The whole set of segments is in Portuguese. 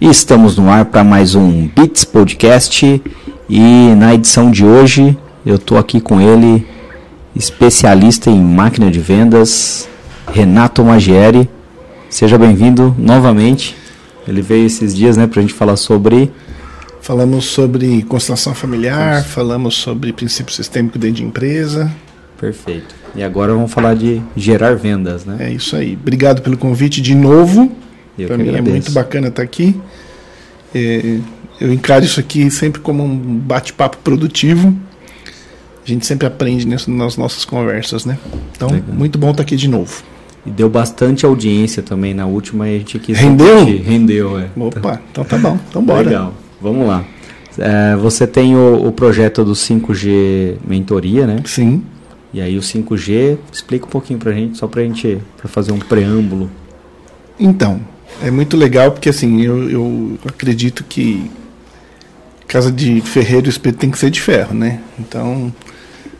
E estamos no ar para mais um Beats Podcast. E na edição de hoje eu estou aqui com ele, especialista em máquina de vendas, Renato Magieri. Seja bem-vindo novamente. Ele veio esses dias né, para a gente falar sobre. Falamos sobre constelação familiar, falamos sobre princípio sistêmico dentro de empresa. Perfeito. E agora vamos falar de gerar vendas, né? É isso aí. Obrigado pelo convite de novo. Para mim agradeço. é muito bacana estar aqui. É, eu encaro isso aqui sempre como um bate-papo produtivo. A gente sempre aprende nisso, nas nossas conversas, né? Então, Legal. muito bom estar aqui de novo. E deu bastante audiência também na última e a gente quis. Rendeu? Rendeu, é. Opa, então tá bom. Então bora. Legal. Vamos lá. É, você tem o, o, projeto do 5G Mentoria, né? Sim. E aí o 5G, explica um pouquinho pra gente, só pra gente pra fazer um preâmbulo. Então, é muito legal porque assim, eu, eu acredito que casa de ferreiro espeto tem que ser de ferro, né? Então,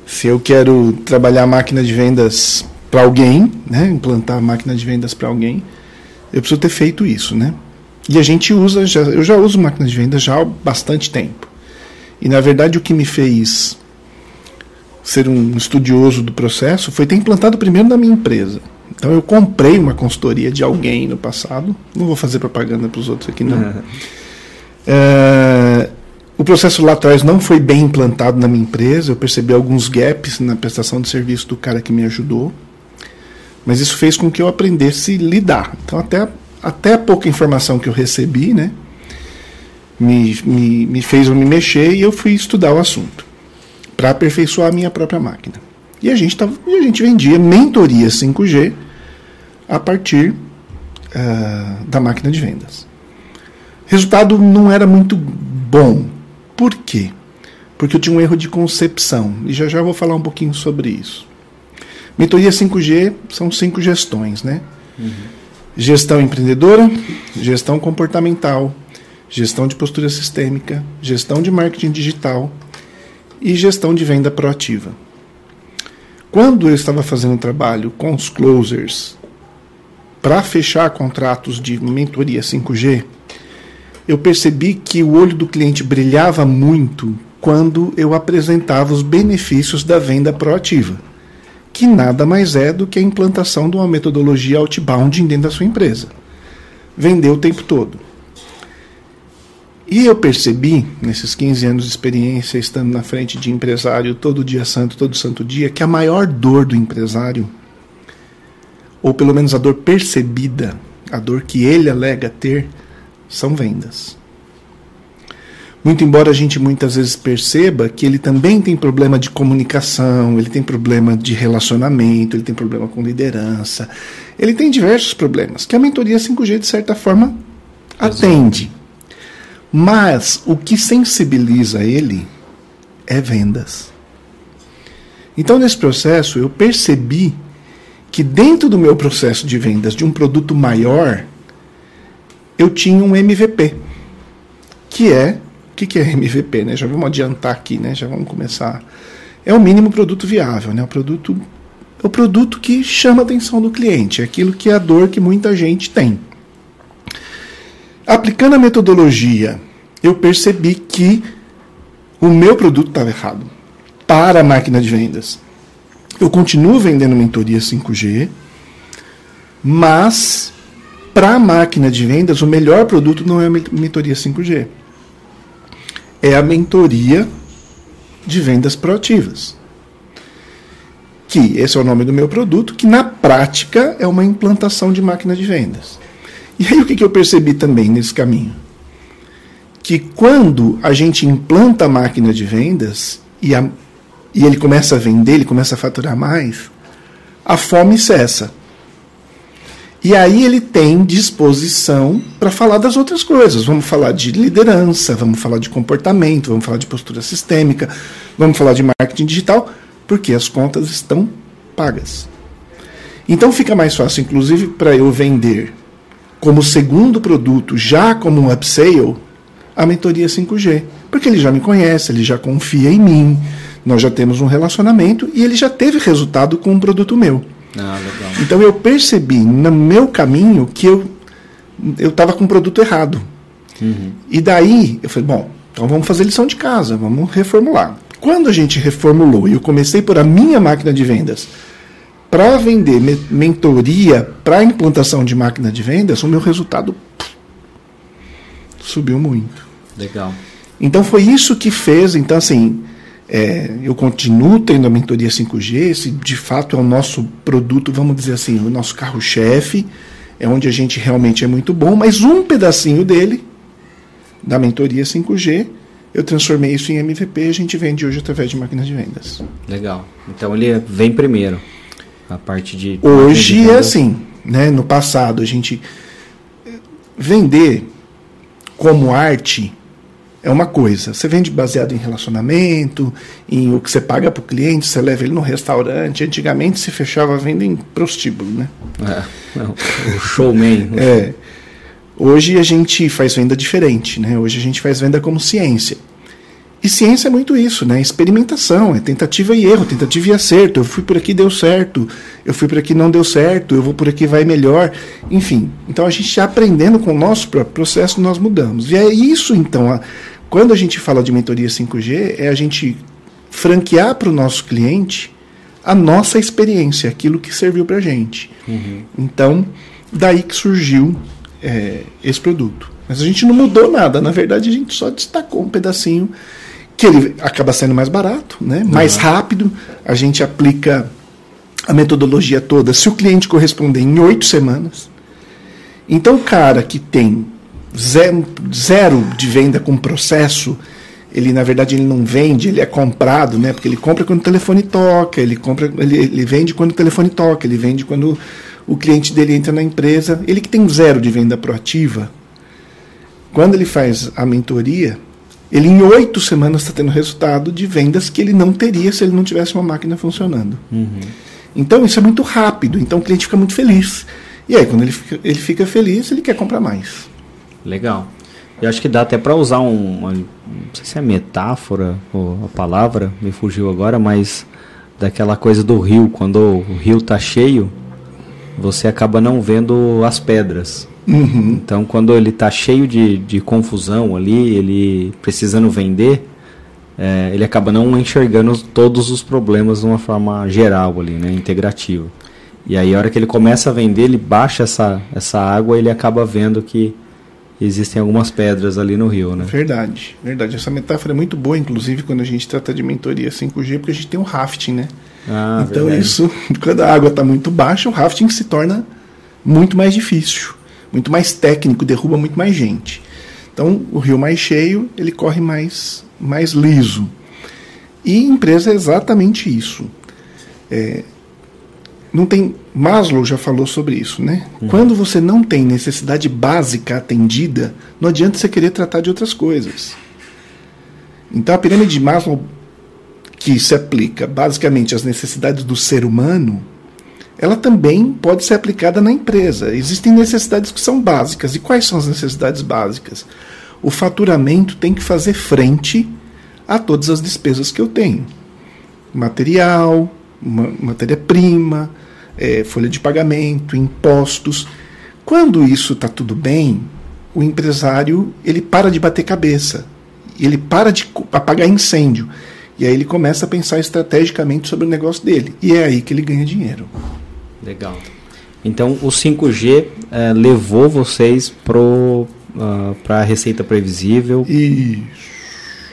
se eu quero trabalhar a máquina de vendas para alguém, né, implantar a máquina de vendas para alguém, eu preciso ter feito isso, né? E a gente usa, já, eu já uso máquina de vendas já há bastante tempo. E na verdade o que me fez ser um estudioso do processo foi ter implantado primeiro na minha empresa. Então eu comprei uma consultoria de alguém no passado. Não vou fazer propaganda para os outros aqui não. é, o processo lá atrás não foi bem implantado na minha empresa. Eu percebi alguns gaps na prestação de serviço do cara que me ajudou. Mas isso fez com que eu aprendesse a lidar. Então até, até a pouca informação que eu recebi, né? Me, me, me fez eu me mexer e eu fui estudar o assunto para aperfeiçoar a minha própria máquina. E a gente, tava, e a gente vendia mentoria 5G a partir uh, da máquina de vendas. Resultado não era muito bom. Por quê? Porque eu tinha um erro de concepção. E já já vou falar um pouquinho sobre isso. Mentoria 5G são cinco gestões, né? Uhum. Gestão empreendedora, gestão comportamental, gestão de postura sistêmica, gestão de marketing digital e gestão de venda proativa. Quando eu estava fazendo trabalho com os closers para fechar contratos de mentoria 5G, eu percebi que o olho do cliente brilhava muito quando eu apresentava os benefícios da venda proativa, que nada mais é do que a implantação de uma metodologia outbound dentro da sua empresa. Vender o tempo todo. E eu percebi, nesses 15 anos de experiência, estando na frente de empresário todo dia santo, todo santo dia, que a maior dor do empresário, ou pelo menos a dor percebida, a dor que ele alega ter, são vendas. Muito embora a gente muitas vezes perceba que ele também tem problema de comunicação, ele tem problema de relacionamento, ele tem problema com liderança, ele tem diversos problemas que a mentoria 5G, de certa forma, atende. Mas o que sensibiliza ele é vendas. Então, nesse processo, eu percebi que dentro do meu processo de vendas de um produto maior, eu tinha um MVP, que é o que, que é MVP, né? Já vamos adiantar aqui, né? Já vamos começar. É o mínimo produto viável, né? O produto é o produto que chama a atenção do cliente, é aquilo que é a dor que muita gente tem. Aplicando a metodologia, eu percebi que o meu produto estava errado para a máquina de vendas. Eu continuo vendendo mentoria 5G, mas para a máquina de vendas, o melhor produto não é a mentoria 5G. É a mentoria de vendas proativas. Que esse é o nome do meu produto, que na prática é uma implantação de máquina de vendas. E aí o que, eu percebi também nesse caminho? Que quando a gente implanta a máquina de vendas e, a, e ele começa a vender, ele começa a faturar mais, a fome cessa. E aí ele tem disposição para falar das outras coisas. Vamos falar de liderança, vamos falar de comportamento, vamos falar de postura sistêmica, vamos falar de marketing digital, porque as contas estão pagas. Então fica mais fácil, inclusive, para eu vender como segundo produto, já como um upsale, a mentoria 5G. Porque ele já me conhece, ele já confia em mim, nós já temos um relacionamento e ele já teve resultado com um produto meu. Ah, legal. Então eu percebi no meu caminho que eu eu estava com o produto errado. Uhum. E daí eu falei, bom, então vamos fazer lição de casa, vamos reformular. Quando a gente reformulou e eu comecei por a minha máquina de vendas para vender me mentoria para implantação de máquina de vendas, o meu resultado pff, subiu muito. Legal. Então foi isso que fez, então assim, é, eu continuo tendo a mentoria 5G, esse de fato é o nosso produto, vamos dizer assim, o nosso carro-chefe, é onde a gente realmente é muito bom, mas um pedacinho dele, da mentoria 5G, eu transformei isso em MVP e a gente vende hoje através de máquinas de vendas. Legal. Então ele vem primeiro. A parte de. Hoje de é assim, né? No passado a gente vender como arte é uma coisa. Você vende baseado em relacionamento, em o que você paga para o cliente, você leva ele no restaurante. Antigamente se fechava a venda em prostíbulo, né? É, não, o showman. É. Hoje a gente faz venda diferente, né? Hoje a gente faz venda como ciência. E ciência é muito isso, né? Experimentação, é tentativa e erro, tentativa e acerto. Eu fui por aqui, deu certo. Eu fui por aqui, não deu certo. Eu vou por aqui, vai melhor. Enfim, então a gente aprendendo com o nosso próprio processo, nós mudamos. E é isso, então, a, quando a gente fala de mentoria 5G, é a gente franquear para o nosso cliente a nossa experiência, aquilo que serviu para a gente. Uhum. Então, daí que surgiu é, esse produto. Mas a gente não mudou nada, na verdade a gente só destacou um pedacinho que ele acaba sendo mais barato, né? mais Uhum. rápido. A gente aplica a metodologia toda se o cliente corresponder em oito semanas. Então, o cara que tem zero, zero de venda com processo, ele na verdade ele não vende, ele é comprado, né? Porque ele compra quando o telefone toca, ele compra, ele, ele vende quando o telefone toca, ele vende quando o cliente dele entra na empresa. Ele que tem zero de venda proativa, quando ele faz a mentoria, ele em oito semanas está tendo resultado de vendas que ele não teria se ele não tivesse uma máquina funcionando. Uhum. Então isso é muito rápido, então o cliente fica muito feliz. E aí, quando ele fica, ele fica feliz, ele quer comprar mais. Legal. Eu acho que dá até para usar um, uma, não sei se é metáfora ou a palavra, me fugiu agora, mas daquela coisa do rio, quando o rio tá cheio, você acaba não vendo as pedras. Uhum. Então, quando ele está cheio de, de confusão ali, ele precisando vender, é, ele acaba não enxergando todos os problemas de uma forma geral ali, né, integrativa. E aí, a hora que ele começa a vender, ele baixa essa, essa água e ele acaba vendo que existem algumas pedras ali no rio, né? Verdade, verdade. Essa metáfora é muito boa, inclusive, quando a gente trata de mentoria 5G, porque a gente tem um rafting, né? Ah, então, verdade. isso, quando a água está muito baixa, o rafting se torna muito mais difícil, muito mais técnico, derruba muito mais gente. Então, o rio mais cheio, ele corre mais, mais liso. E empresa é exatamente isso. É, não tem Maslow já falou sobre isso, né? Quando você não tem necessidade básica atendida, não adianta você querer tratar de outras coisas. Então a pirâmide de Maslow que se aplica basicamente às necessidades do ser humano, ela também pode ser aplicada na empresa. Existem necessidades que são básicas. E quais são as necessidades básicas? O faturamento tem que fazer frente a todas as despesas que eu tenho. Material, ma- matéria-prima, eh, folha de pagamento, impostos. Quando isso está tudo bem, o empresário ele para de bater cabeça, ele para de apagar incêndio. E aí ele começa a pensar estrategicamente sobre o negócio dele. E é aí que ele ganha dinheiro. Legal. Então, o 5G eh, levou vocês para a receita previsível. E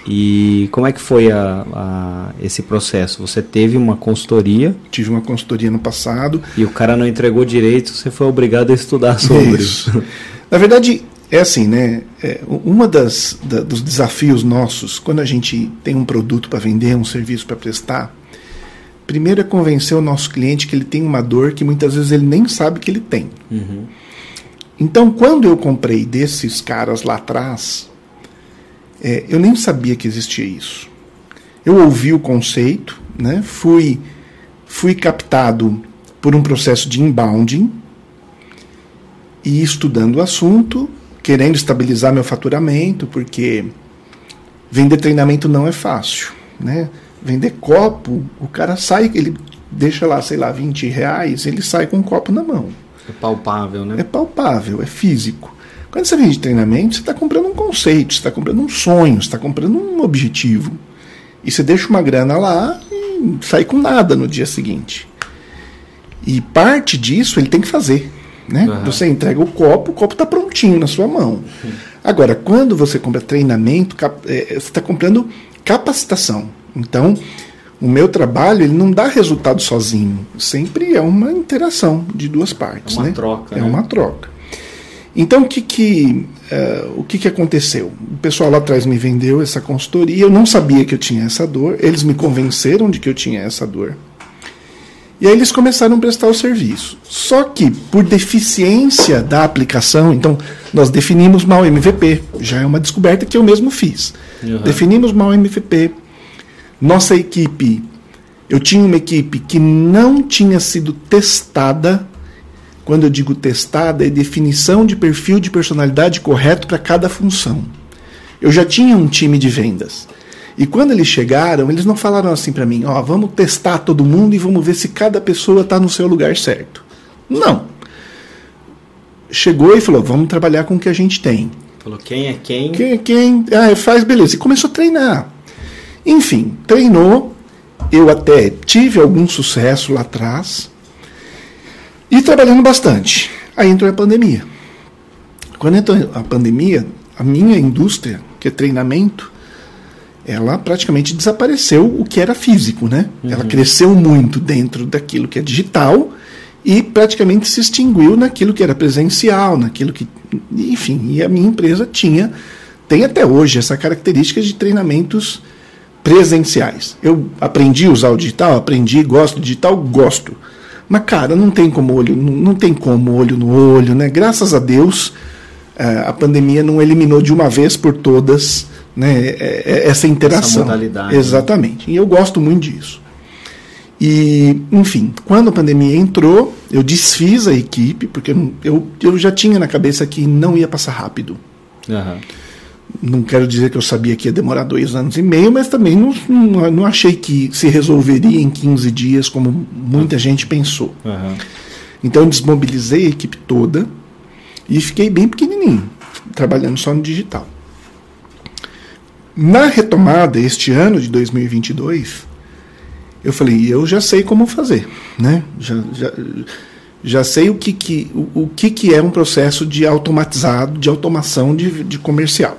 E como é que foi a, a- esse processo? Você teve uma consultoria tive uma consultoria no passado. e o cara não entregou direito, você foi obrigado a estudar sobre. Isso. Na verdade, é assim, né? É, uma das da- dos desafios nossos, quando a gente tem um produto para vender, um serviço para prestar, primeiro é convencer o nosso cliente que ele tem uma dor que muitas vezes ele nem sabe que ele tem. Uhum. Então, quando eu comprei desses caras lá atrás, é, eu nem sabia que existia isso. Eu ouvi o conceito, né? fui, fui captado por um processo de inbounding e estudando o assunto, querendo estabilizar meu faturamento, porque vender treinamento não é fácil. Né? Vender copo, o cara sai, ele deixa lá, sei lá, 20 reais, ele sai com um copo na mão. É palpável, né? É palpável, é físico. Quando você vende treinamento, você está comprando um conceito, você está comprando um sonho, você está comprando um objetivo. E você deixa uma grana lá e sai com nada no dia seguinte. E parte disso ele tem que fazer. Né? Uhum. Você entrega o copo, o copo está prontinho na sua mão. Uhum. Agora, quando você compra treinamento, é, você está comprando capacitação. Então, o meu trabalho ele não dá resultado sozinho. Sempre é uma interação de duas partes. É uma né? troca. É né? uma troca. Então, o que, que, uh, o que, que aconteceu? O pessoal lá atrás me vendeu essa consultoria, eu não sabia que eu tinha essa dor, eles me convenceram de que eu tinha essa dor. E aí eles começaram a prestar o serviço. Só que, por deficiência da aplicação, então, nós definimos mal MVP, já é uma descoberta que eu mesmo fiz. Uhum. Definimos mal MVP. Nossa equipe, eu tinha uma equipe que não tinha sido testada quando eu digo testada, é definição de perfil de personalidade correto para cada função. Eu já tinha um time de vendas. E quando eles chegaram, eles não falaram assim para mim: ó, oh, vamos testar todo mundo e vamos ver se cada pessoa está no seu lugar certo. Não. Chegou e falou: vamos trabalhar com o que a gente tem. Falou: quem é quem? Quem é quem? Ah, faz beleza. E começou a treinar. Enfim, treinou. Eu até tive algum sucesso lá atrás. E trabalhando bastante. Aí entrou a pandemia. Quando entrou a pandemia, a minha indústria, que é treinamento, ela praticamente desapareceu o que era físico, né? Uhum. Ela cresceu muito dentro daquilo que é digital e praticamente se extinguiu naquilo que era presencial, naquilo que, enfim, e a minha empresa tinha tem até hoje essa característica de treinamentos presenciais. Eu aprendi a usar o digital, aprendi, gosto do digital, gosto. Mas, cara, não tem como olho, não, tem como olho no olho, né? Graças a Deus, é, a pandemia não eliminou de uma vez por todas né, é, é, essa interação. Essa modalidade. Né? Exatamente. Né? E eu gosto muito disso. E, enfim, quando a pandemia entrou, eu desfiz a equipe, porque eu, eu já tinha na cabeça que não ia passar rápido. Uhum. Não quero dizer que eu sabia que ia demorar dois anos e meio, mas também não, não, não achei que se resolveria em 15 dias, como muita gente pensou. Uhum. Então eu desmobilizei a equipe toda e fiquei bem pequenininho, trabalhando só no digital. Na retomada, este ano de 2022, eu falei, eu já sei como fazer, né? Já, já, já sei o que, que, o, o que, que é um processo de automatizado, de automação de, de comercial.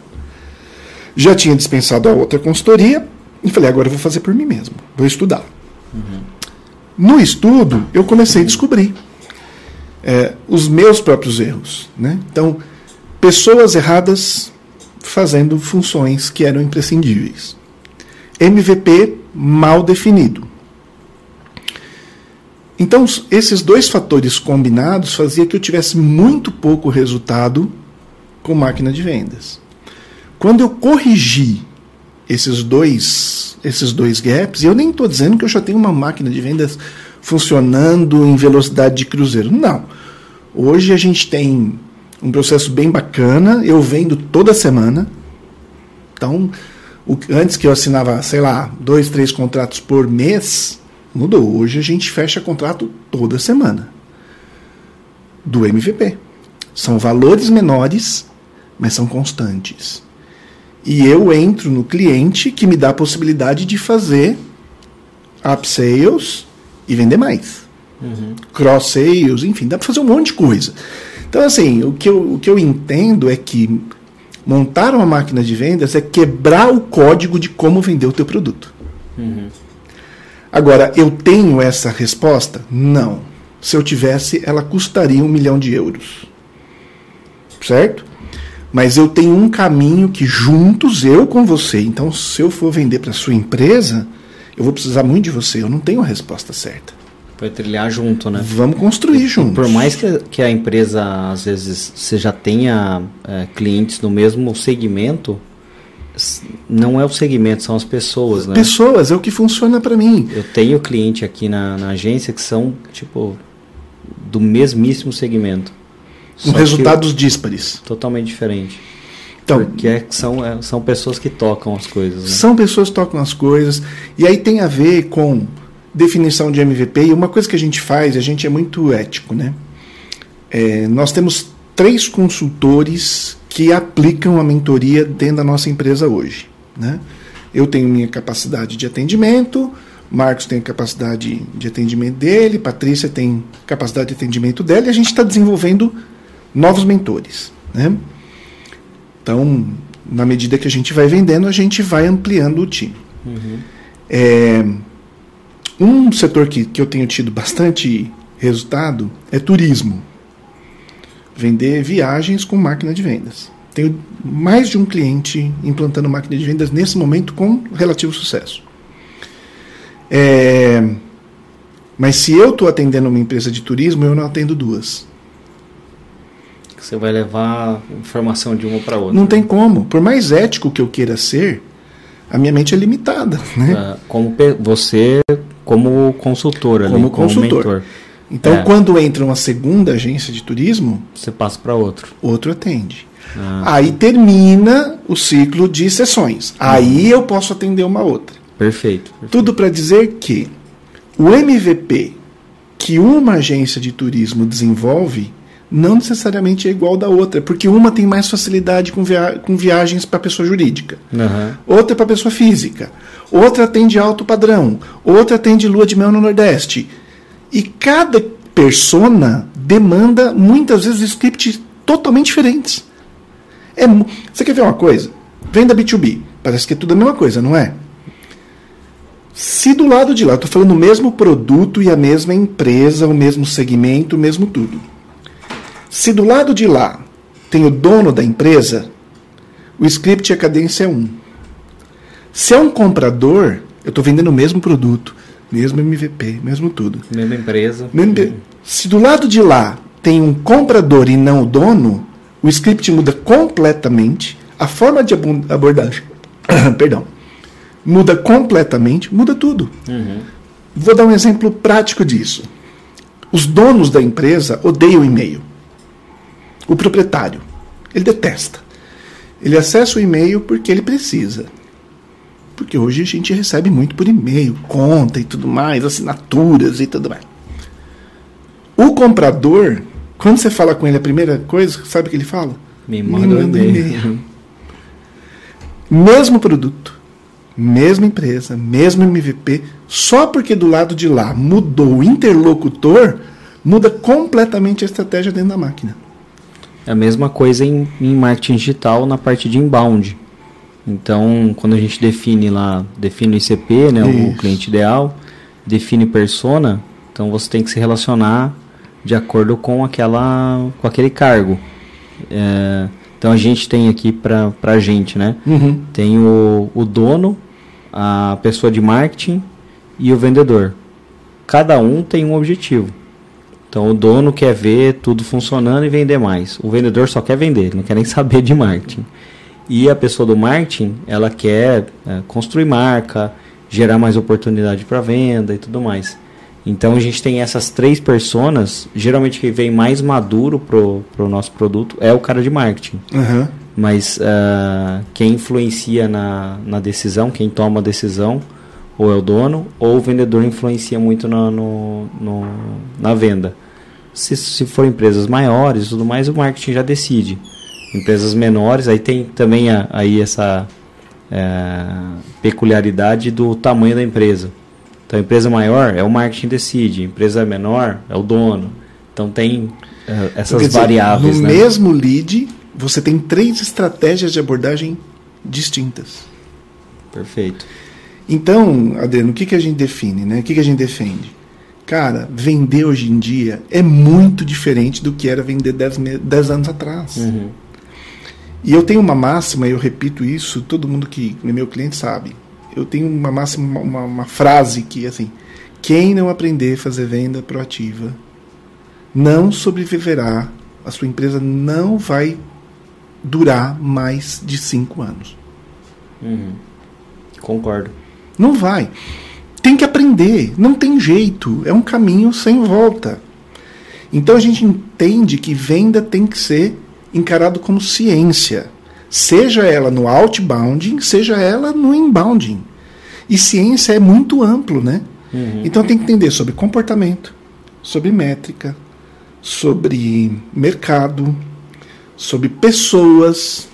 Já tinha dispensado a outra consultoria e falei, agora eu vou fazer por mim mesmo, vou estudar. Uhum. No estudo, eu comecei a descobrir é, os meus próprios erros. Né? Então, pessoas erradas fazendo funções que eram imprescindíveis. MVP mal definido. Então, esses dois fatores combinados fazia que eu tivesse muito pouco resultado com máquina de vendas. Quando eu corrigi esses dois, esses dois gaps, e eu nem estou dizendo que eu já tenho uma máquina de vendas funcionando em velocidade de cruzeiro. Não. Hoje a gente tem um processo bem bacana, eu vendo toda semana. Então, o, antes que eu assinava, sei lá, dois, três contratos por mês, mudou. Hoje a gente fecha contrato toda semana. Do MVP. São valores menores, mas são constantes e eu entro no cliente que me dá a possibilidade de fazer upsales e vender mais. Uhum. Cross sales, enfim, dá para fazer um monte de coisa. Então, assim, o que, eu, o que eu entendo é que montar uma máquina de vendas é quebrar o código de como vender o teu produto. Uhum. Agora, eu tenho essa resposta? Não. Se eu tivesse, ela custaria um milhão de euros. Certo? Mas eu tenho um caminho que juntos, eu com você. Então, se eu for vender para sua empresa, eu vou precisar muito de você. Eu não tenho a resposta certa. Vai trilhar junto, né? Vamos construir e, juntos. Por mais que, que a empresa, às vezes, você já tenha é, clientes no mesmo segmento, não é o segmento, são as pessoas, né? Pessoas, é o que funciona para mim. Eu tenho cliente aqui na, na agência que são, tipo, do mesmíssimo segmento com resultados díspares. Totalmente diferente. Então, Porque é, são, é, são pessoas que tocam as coisas. Né? São pessoas que tocam as coisas. E aí tem a ver com definição de MVP. E uma coisa que a gente faz, a gente é muito ético, né? É, nós temos três consultores que aplicam a mentoria dentro da nossa empresa hoje. Né? Eu tenho minha capacidade de atendimento, Marcos tem a capacidade de atendimento dele, Patrícia tem capacidade de atendimento dela, e a gente está desenvolvendo novos mentores. Né? Então, na medida que a gente vai vendendo, a gente vai ampliando o time. Uhum. É, um setor que, que eu tenho tido bastante resultado é turismo. Vender viagens com máquina de vendas. Tenho mais de um cliente implantando máquina de vendas nesse momento com relativo sucesso. É, mas se eu estou atendendo uma empresa de turismo, eu não atendo duas. Você vai levar informação de uma para outra. Não tem como. Por mais ético que eu queira ser, a minha mente é limitada. Né? Ah, como você, como consultor, ali, como, como consultor. Mentor. Então, é. quando entra uma segunda agência de turismo, você passa para outro. Outro atende. Ah, Aí termina o ciclo de sessões. Aí eu posso atender uma outra. Perfeito. perfeito. Tudo para dizer que o MVP que uma agência de turismo desenvolve não necessariamente é igual da outra, porque uma tem mais facilidade com, via com viagens para pessoa jurídica, uhum. outra para pessoa física, outra atende alto padrão, outra atende lua de mel no Nordeste. E cada persona demanda muitas vezes scripts totalmente diferentes. É, você quer ver uma coisa? Venda B2B. Parece que é tudo a mesma coisa, não é? Se do lado de lá, estou falando o mesmo produto e a mesma empresa, o mesmo segmento, o mesmo tudo. Se do lado de lá tem o dono da empresa, o script e a cadência é um. Se é um comprador, eu estou vendendo o mesmo produto, mesmo MVP, mesmo tudo. Mesma empresa. Mesmo, se do lado de lá tem um comprador e não o dono, o script muda completamente, a forma de abordagem, perdão, muda completamente, muda tudo. Uhum. Vou dar um exemplo prático disso. Os donos da empresa odeiam e-mail. O proprietário, ele detesta. Ele acessa o e-mail porque ele precisa. Porque hoje a gente recebe muito por e-mail, conta e tudo mais, assinaturas e tudo mais. O comprador quando você fala com ele a primeira coisa, sabe o que ele fala? Me manda, Me manda um e-mail. mesmo produto, mesma empresa, mesmo MVP, só porque do lado de lá mudou o interlocutor, muda completamente a estratégia dentro da máquina. É a mesma coisa em, em marketing digital na parte de inbound. Então, quando a gente define lá, define o ICP, né, o cliente ideal, define persona, então você tem que se relacionar de acordo com aquela com aquele cargo. É, então a gente tem aqui para a gente, né? Uhum. Tem o, o dono, a pessoa de marketing e o vendedor. Cada um tem um objetivo. Então o dono quer ver tudo funcionando e vender mais. O vendedor só quer vender, não quer nem saber de marketing. E a pessoa do marketing, ela quer é, construir marca, gerar mais oportunidade para venda e tudo mais. Então a gente tem essas três personas, geralmente quem vem mais maduro pro, pro nosso produto é o cara de marketing. Uhum. Mas uh, quem influencia na, na decisão, quem toma a decisão, ou é o dono, ou o vendedor influencia muito na, no, no, na venda. Se, se for empresas maiores e tudo mais, o marketing já decide. Empresas menores, aí tem também a, aí essa é, peculiaridade do tamanho da empresa. Então, empresa maior é o marketing decide, empresa menor é o dono. Então, tem uh, essas dizer, variáveis. No né? mesmo lead, você tem três estratégias de abordagem distintas. Perfeito. Então, Adriano, o que, que a gente define? Né? O que, que a gente defende? Cara, vender hoje em dia é muito diferente do que era vender 10 anos atrás. Uhum. E eu tenho uma máxima, e eu repito isso, todo mundo que é meu cliente sabe eu tenho uma máxima, uma, uma frase que assim: quem não aprender a fazer venda proativa não sobreviverá, a sua empresa não vai durar mais de cinco anos. Uhum. Concordo. Não vai. Tem que aprender, não tem jeito, é um caminho sem volta. Então a gente entende que venda tem que ser encarado como ciência, seja ela no outbounding, seja ela no inbounding. E ciência é muito amplo, né? Uhum. Então tem que entender sobre comportamento, sobre métrica, sobre mercado, sobre pessoas.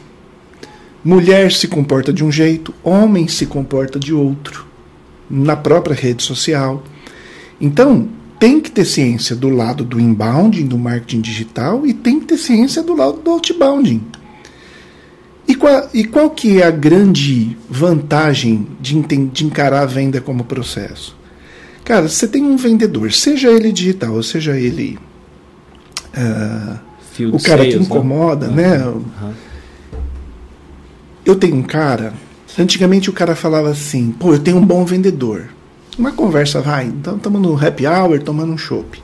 Mulher se comporta de um jeito, homem se comporta de outro, na própria rede social. Então, tem que ter ciência do lado do inbounding, do marketing digital, e tem que ter ciência do lado do outbounding. E qual, e qual que é a grande vantagem de, de encarar a venda como processo? Cara, você tem um vendedor, seja ele digital, ou seja ele uh, o cara sales, que né? incomoda, né? né? Uhum. Eu tenho um cara, antigamente o cara falava assim, pô, eu tenho um bom vendedor. Uma conversa, vai, então estamos no happy hour tomando um chopp.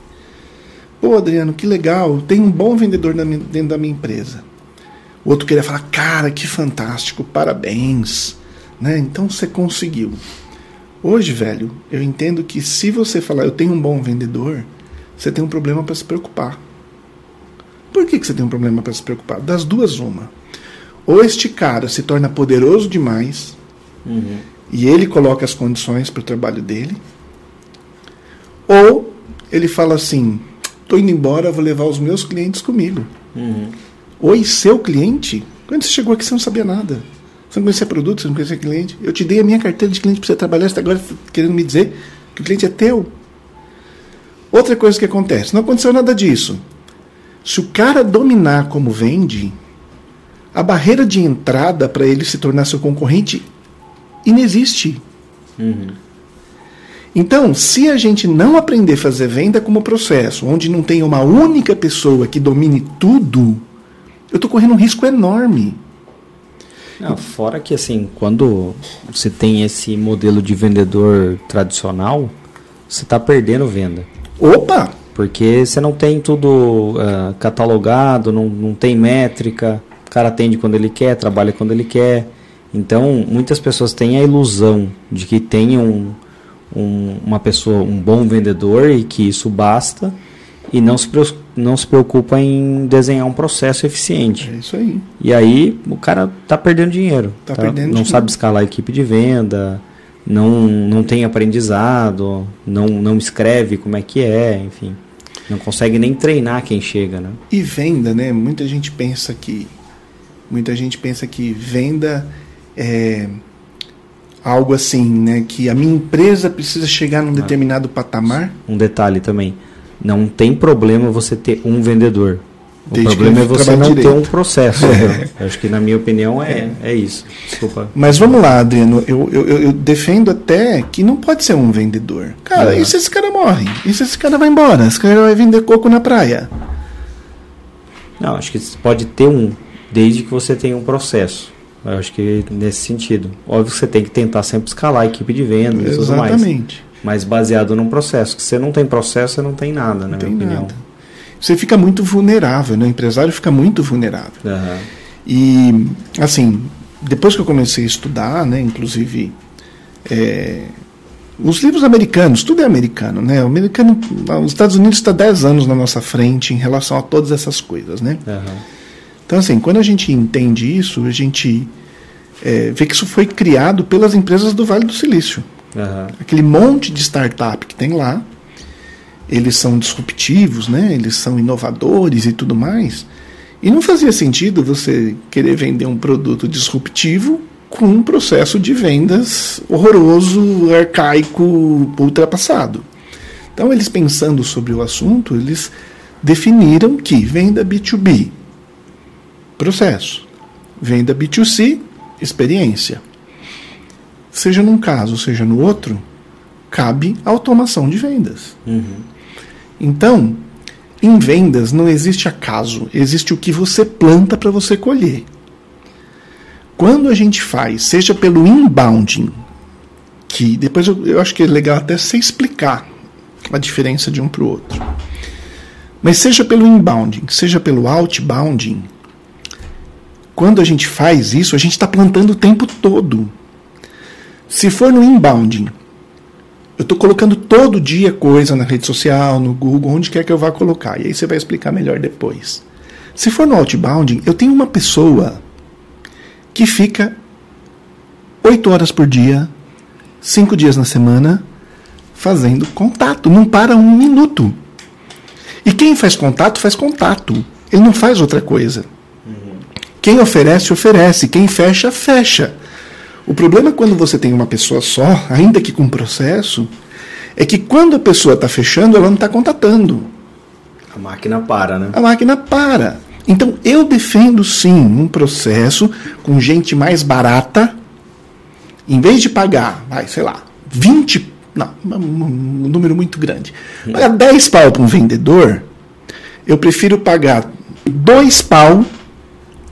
Pô, Adriano, que legal, tem um bom vendedor dentro da minha empresa. O outro queria falar, cara, que fantástico, parabéns. Né? Então você conseguiu. Hoje, velho, eu entendo que se você falar eu tenho um bom vendedor, você tem um problema para se preocupar. Por que, que você tem um problema para se preocupar? Das duas, uma. Ou este cara se torna poderoso demais uhum. e ele coloca as condições para o trabalho dele, ou ele fala assim: estou indo embora, vou levar os meus clientes comigo. Uhum. Oi, seu cliente? Quando você chegou aqui, você não sabia nada. Você não conhecia produto, você não conhecia cliente. Eu te dei a minha carteira de cliente para você trabalhar, você está agora querendo me dizer que o cliente é teu. Outra coisa que acontece, não aconteceu nada disso. Se o cara dominar como vende, a barreira de entrada para ele se tornar seu concorrente inexiste. Uhum. Então, se a gente não aprender a fazer venda como processo, onde não tem uma única pessoa que domine tudo, eu estou correndo um risco enorme. Não, fora que assim, quando você tem esse modelo de vendedor tradicional, você está perdendo venda. Opa! Porque você não tem tudo uh, catalogado, não, não tem métrica, cara atende quando ele quer, trabalha quando ele quer. Então, muitas pessoas têm a ilusão de que tem um, um, uma pessoa, um bom vendedor e que isso basta e não se, não se preocupa em desenhar um processo eficiente. É isso aí. E aí o cara está perdendo dinheiro. Tá tá, perdendo não dinheiro. sabe escalar a equipe de venda, não, não tem aprendizado, não, não escreve como é que é, enfim. Não consegue nem treinar quem chega, né? E venda, né? Muita gente pensa que muita gente pensa que venda é algo assim, né? Que a minha empresa precisa chegar num ah, determinado patamar. Um detalhe também não tem problema você ter um vendedor. O Desde problema é você não direito. ter um processo. É. Acho que, na minha opinião, é, é. é isso. Desculpa. Mas vamos lá, Adriano. Eu, eu, eu, defendo até que não pode ser um vendedor. Cara, e se esse cara morre? E se esse cara vai embora? Esse cara vai vender coco na praia? Não, acho que pode ter um, desde que você tenha um processo. Eu acho que nesse sentido. Óbvio que você tem que tentar sempre escalar a equipe de venda e tudo mais. Exatamente mas baseado num processo. Se você não tem processo, você não tem nada, na minha opinião. Nada. Você fica muito vulnerável, né? o empresário fica muito vulnerável. Uhum. E, assim, depois que eu comecei a estudar, né, inclusive, é, os livros americanos, tudo é americano, né? O americano, os Estados Unidos está 10 anos na nossa frente em relação a todas essas coisas, né? Uhum. Então, assim, quando a gente entende isso, a gente é, vê que isso foi criado pelas empresas do Vale do Silício. Uhum. Aquele monte de startup que tem lá, eles são disruptivos, né? eles são inovadores e tudo mais. E não fazia sentido você querer vender um produto disruptivo com um processo de vendas horroroso, arcaico, ultrapassado. Então, eles pensando sobre o assunto, eles definiram que venda B2B, processo, venda B2C, experiência seja num caso, seja no outro, cabe automação de vendas. Uhum. Então, em vendas não existe acaso, existe o que você planta para você colher. Quando a gente faz, seja pelo inbounding, que depois eu, eu acho que é legal até você explicar a diferença de um para o outro. Mas seja pelo inbounding, seja pelo outbounding, quando a gente faz isso, a gente está plantando o tempo todo. Se for no inbounding, eu estou colocando todo dia coisa na rede social, no Google, onde quer que eu vá colocar. E aí você vai explicar melhor depois. Se for no outbounding, eu tenho uma pessoa que fica oito horas por dia, cinco dias na semana, fazendo contato, não para um minuto. E quem faz contato, faz contato. Ele não faz outra coisa. Quem oferece, oferece. Quem fecha, fecha. O problema é quando você tem uma pessoa só, ainda que com processo, é que quando a pessoa está fechando, ela não está contatando. A máquina para, né? A máquina para. Então eu defendo sim um processo com gente mais barata, em vez de pagar, vai, sei lá, 20, não, um, número muito grande, pagar 10 pau para um vendedor, eu prefiro pagar 2 pau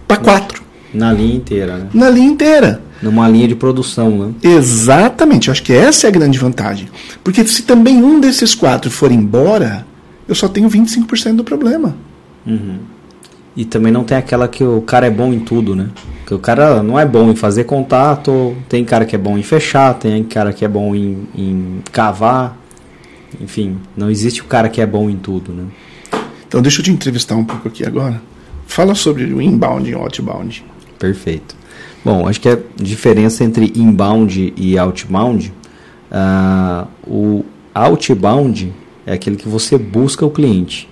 para 4. Na linha inteira, né? Na linha inteira. Numa linha de produção, né? Exatamente, eu acho que essa é a grande vantagem. Porque se também um desses quatro for embora, eu só tenho 25% do problema. Uhum. E também não tem aquela que o cara é bom em tudo, né? Que o cara não é bom em fazer contato, tem cara que é bom em fechar, tem cara que é bom em, em cavar. Enfim, não existe o cara que é bom em tudo, né? Então deixa eu te entrevistar um pouco aqui agora. Fala sobre o inbound e outbound. Perfeito. Bom, acho que a diferença entre inbound e outbound, uh, o outbound é aquele que você busca o cliente.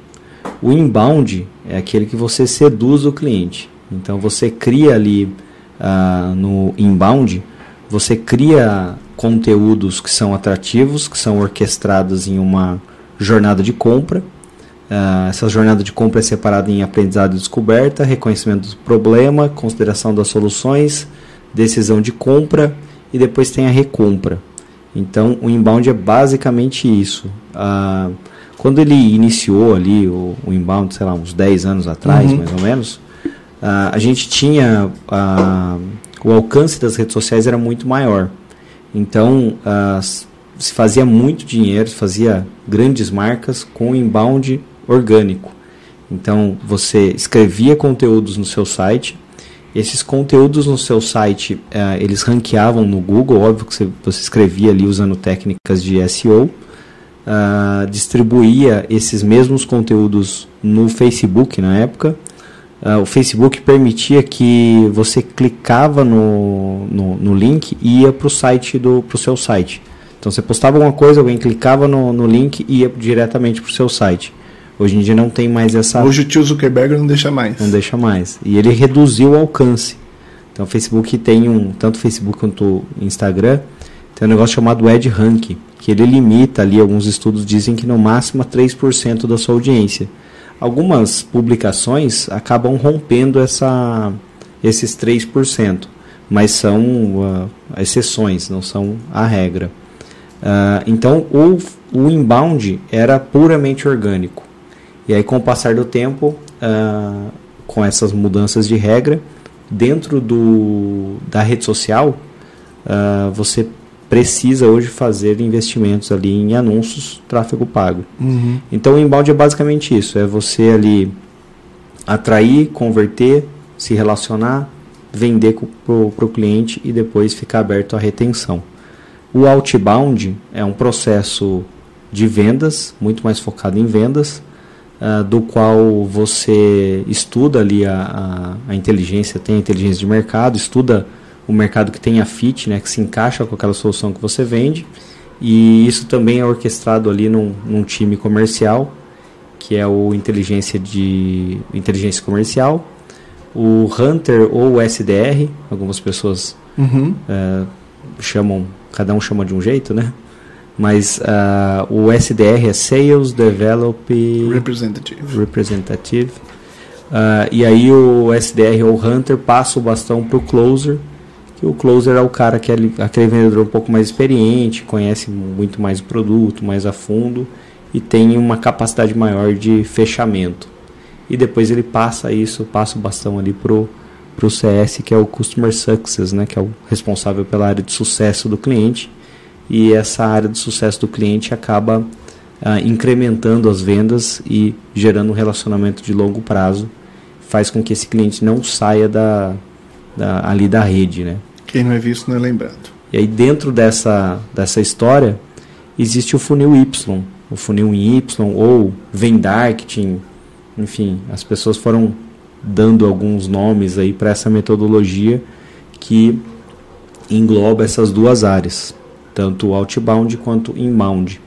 O inbound é aquele que você seduz o cliente. Então você cria ali uh, no inbound, você cria conteúdos que são atrativos, que são orquestrados em uma jornada de compra. Uh, essa jornada de compra é separada em aprendizado e descoberta, reconhecimento do problema, consideração das soluções, decisão de compra e depois tem a recompra. Então o inbound é basicamente isso. Uh, quando ele iniciou ali o, o, inbound, sei lá, uns 10 anos atrás, uhum. mais ou menos, uh, a gente tinha o alcance das redes sociais era muito maior. Então se fazia muito dinheiro, se fazia grandes marcas com inbound orgânico. Então, você escrevia conteúdos no seu site, esses conteúdos no seu site, uh, eles ranqueavam no Google, óbvio que você, você escrevia ali usando técnicas de SEO, uh, eh, distribuía esses mesmos conteúdos no Facebook na época. Uh, o Facebook permitia que você clicava no, no, no link e ia para o site do pro seu site. Então você postava alguma coisa, alguém clicava no, no link e ia diretamente para o seu site. Hoje em dia não tem mais essa. Hoje o tio Zuckerberg não deixa mais. Não deixa mais. E ele reduziu o alcance. Então o Facebook tem um. Tanto o Facebook quanto o Instagram tem um negócio chamado Ad Rank, que ele limita ali, alguns estudos dizem que no máximo 3% da sua audiência. Algumas publicações acabam rompendo essa, esses 3%, mas são uh, exceções, não são a regra. Uh, então o, o inbound era puramente orgânico. E aí, com o passar do tempo, uh, com essas mudanças de regra, dentro do, da rede social, uh, você precisa hoje fazer investimentos ali em anúncios, tráfego pago. Uhum. Então, o inbound é basicamente isso: é você ali atrair, converter, se relacionar, vender para o cliente e depois ficar aberto à retenção. O outbound é um processo de vendas, muito mais focado em vendas, uh, do qual você estuda ali a, a, a, inteligência, tem a inteligência de mercado, estuda o mercado que tem a fit, né, que se encaixa com aquela solução que você vende, e isso também é orquestrado ali num, num time comercial, que é o inteligência de inteligência comercial, o Hunter ou o SDR, algumas pessoas uhum. uh, chamam, cada um chama de um jeito, né? Mas uh, o SDR é Sales Develop Representative. Representative. Uh, e aí o SDR ou Hunter passa o bastão para o Closer, que o Closer é o cara que é aquele vendedor um pouco mais experiente, conhece muito mais o produto, mais a fundo e tem uma capacidade maior de fechamento. E depois ele passa isso, passa o bastão ali pro pro CS, que é o Customer Success, né, que é o responsável pela área de sucesso do cliente e essa área de sucesso do cliente acaba ah, incrementando as vendas e gerando um relacionamento de longo prazo, faz com que esse cliente não saia da, da, ali da rede, né? Quem não é visto não é lembrado. E aí dentro dessa, dessa história existe o funil Y, o funil em Y ou Vendarketing, enfim, as pessoas foram dando alguns nomes aí para essa metodologia que engloba essas duas áreas tanto outbound quanto inbound.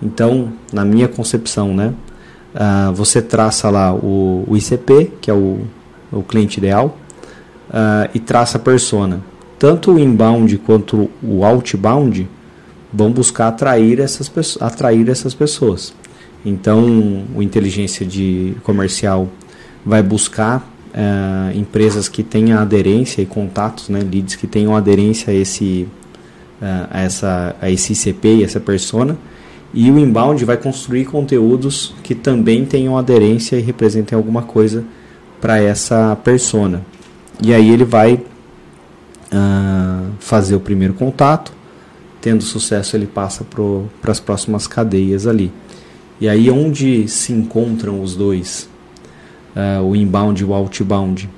Então, na minha concepção, né, uh, você traça lá o, o, ICP, que é o, o cliente ideal, uh, e traça a persona. Tanto o inbound quanto o outbound vão buscar atrair essas, atrair essas pessoas. Então, o inteligência de comercial vai buscar uh, empresas que tenham aderência e contatos, né, leads que tenham aderência a esse, a essa, a esse ICP e essa persona. E o inbound vai construir conteúdos que também tenham aderência e representem alguma coisa para essa persona. E aí ele vai uh, fazer o primeiro contato, tendo sucesso ele passa para as próximas cadeias ali. E aí onde se encontram os dois, uh, o inbound e o outbound?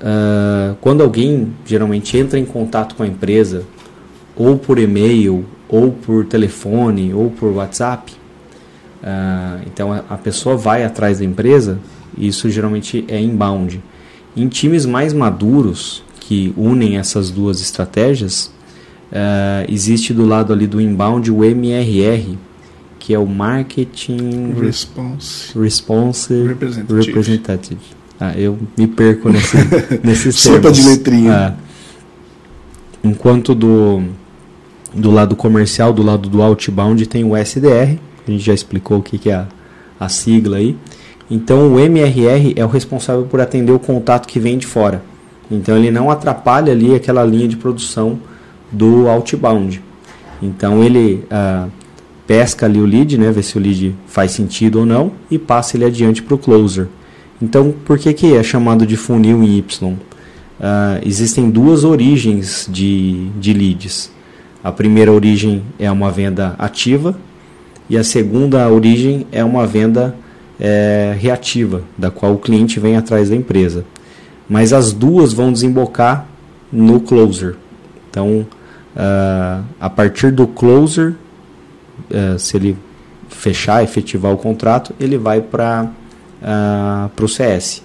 Uh, quando alguém geralmente entra em contato com a empresa, ou por e-mail, ou por telefone, ou por WhatsApp, uh, então a, a pessoa vai atrás da empresa, isso geralmente é inbound. Em times mais maduros, que unem essas duas estratégias, uh, existe do lado ali do inbound o MRR, que é o Marketing Response, Response Representative. Representative. Ah, eu me perco nesse, nesses Sopa de letrinha. Ah, enquanto do, do lado comercial, do lado do outbound, tem o SDR, a gente já explicou o que, que é a, a sigla aí. Então o MRR é o responsável por atender o contato que vem de fora. Então ele não atrapalha ali aquela linha de produção do outbound. Então ele ah, pesca ali o lead, né, vê se o lead faz sentido ou não e passa ele adiante para o closer. Então, por que, que é chamado de funil em Y? Uh, existem duas origens de, de leads. A primeira origem é uma venda ativa e a segunda origem é uma venda é, reativa, da qual o cliente vem atrás da empresa. Mas as duas vão desembocar no closer. Então, uh, a partir do closer, uh, se ele fechar, efetivar o contrato, ele vai para uh, o CS.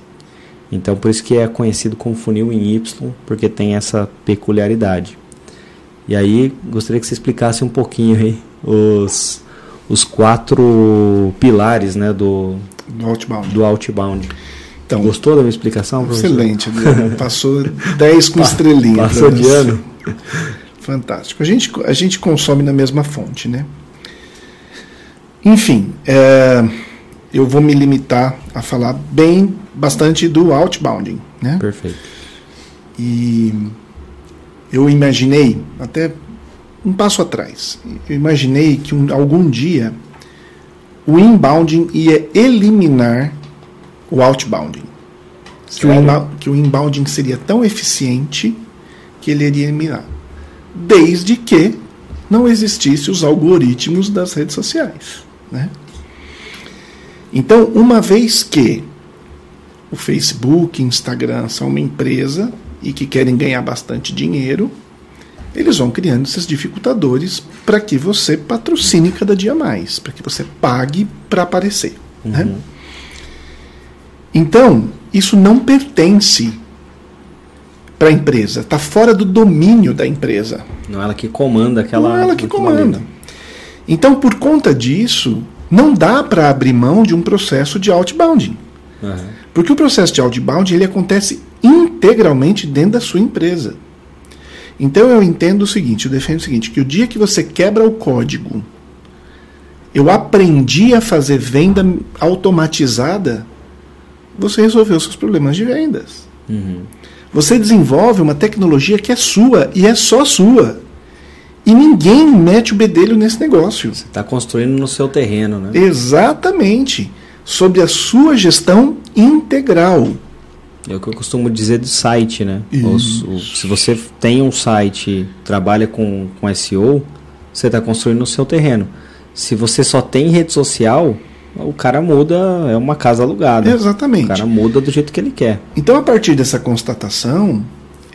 Então, por isso que é conhecido como funil em Y, porque tem essa peculiaridade. E aí, gostaria que você explicasse um pouquinho aí os, os quatro pilares né, do, do outbound. Do outbound. Então, Gostou da minha explicação? Professor? Excelente. Passou 10 com estrelinha. Passou de ano. Fantástico. A gente, a gente consome na mesma fonte, né? Enfim, é, eu vou me limitar a falar bem bastante do outbounding, né? Perfeito. E eu imaginei, até um passo atrás, eu imaginei que um, algum dia o inbounding ia eliminar o outbounding. Que o, que o inbounding seria tão eficiente que ele iria eliminar. Desde que não existissem os algoritmos das redes sociais. Né? Então, uma vez que o Facebook, Instagram são uma empresa e que querem ganhar bastante dinheiro, eles vão criando esses dificultadores para que você patrocine cada dia mais, para que você pague para aparecer. Uhum. Né? Então, isso não pertence para a empresa, está fora do domínio da empresa. Não é ela que comanda aquela. Não é ela que comanda. Então, por conta disso, não dá para abrir mão de um processo de outbounding. Uhum. Porque o processo de outbound ele acontece integralmente dentro da sua empresa. Então eu entendo o seguinte, eu defendo o seguinte, que o dia que você quebra o código, eu aprendi a fazer venda automatizada, você resolveu seus problemas de vendas. Uhum. Você desenvolve uma tecnologia que é sua e é só sua. E ninguém mete o bedelho nesse negócio. Você está construindo no seu terreno, né? Exatamente. Sobre a sua gestão integral. É o que eu costumo dizer do site, né? o, se você tem um site, trabalha com, com SEO, você está construindo no seu terreno. Se você só tem rede social, o cara muda, é uma casa alugada. Exatamente. O cara muda do jeito que ele quer. Então, a partir dessa constatação,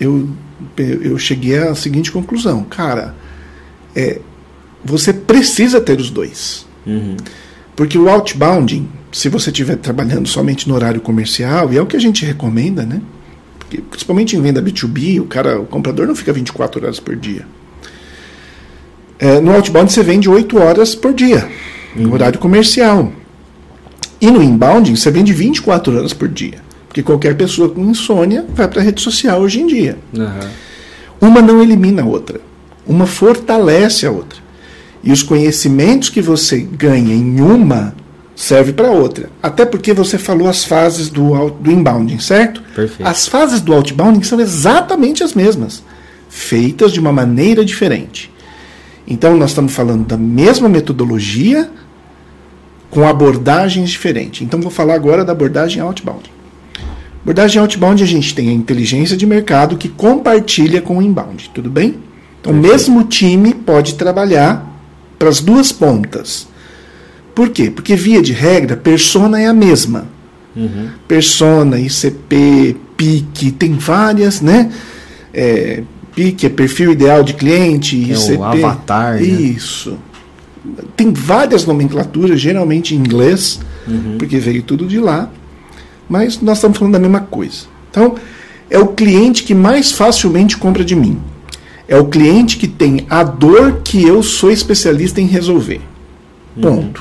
eu, eu cheguei à seguinte conclusão. Cara, é, você precisa ter os dois. Uhum. Porque o outbounding, se você estiver trabalhando somente no horário comercial, e é o que a gente recomenda, né? Porque, principalmente em venda B2B, o cara, o comprador não fica 24 horas por dia. É, no outbound você vende 8 horas por dia. uhum. no horário comercial. E no inbound, você vende 24 horas por dia. Porque qualquer pessoa com insônia vai para a rede social hoje em dia. Uhum. Uma não elimina a outra. Uma fortalece a outra. E os conhecimentos que você ganha em uma serve para outra. Até porque você falou as fases do, do inbounding, certo? Perfeito. As fases do outbounding são exatamente as mesmas, feitas de uma maneira diferente. Então nós estamos falando da mesma metodologia com abordagens diferentes. Então vou falar agora da abordagem outbound. Abordagem outbound a gente tem a inteligência de mercado que compartilha com o inbound, tudo bem? Então o mesmo time pode trabalhar para as duas pontas. Por quê? Porque, via de regra, persona é a mesma. Uhum. Persona, ICP, PIC, tem várias, né? É, PIC é perfil ideal de cliente, é ICP. O avatar. Né? Isso. Né? Tem várias nomenclaturas, geralmente em inglês, uhum. porque veio tudo de lá. Mas nós estamos falando da mesma coisa. Então, é o cliente que mais facilmente compra de mim. É o cliente que tem a dor que eu sou especialista em resolver. Uhum.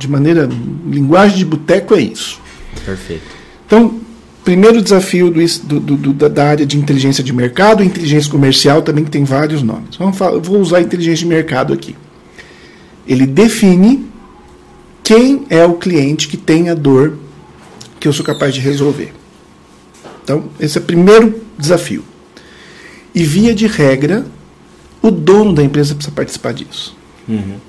De maneira linguagem de boteco é isso. Perfeito. Então, primeiro desafio do, do, do, da área de inteligência de mercado, inteligência comercial também que tem vários nomes. Vamos falar, vou usar inteligência de mercado aqui. Ele define quem é o cliente que tem a dor que eu sou capaz de resolver. Então, esse é o primeiro desafio. E via de regra, o dono da empresa precisa participar disso. Uhum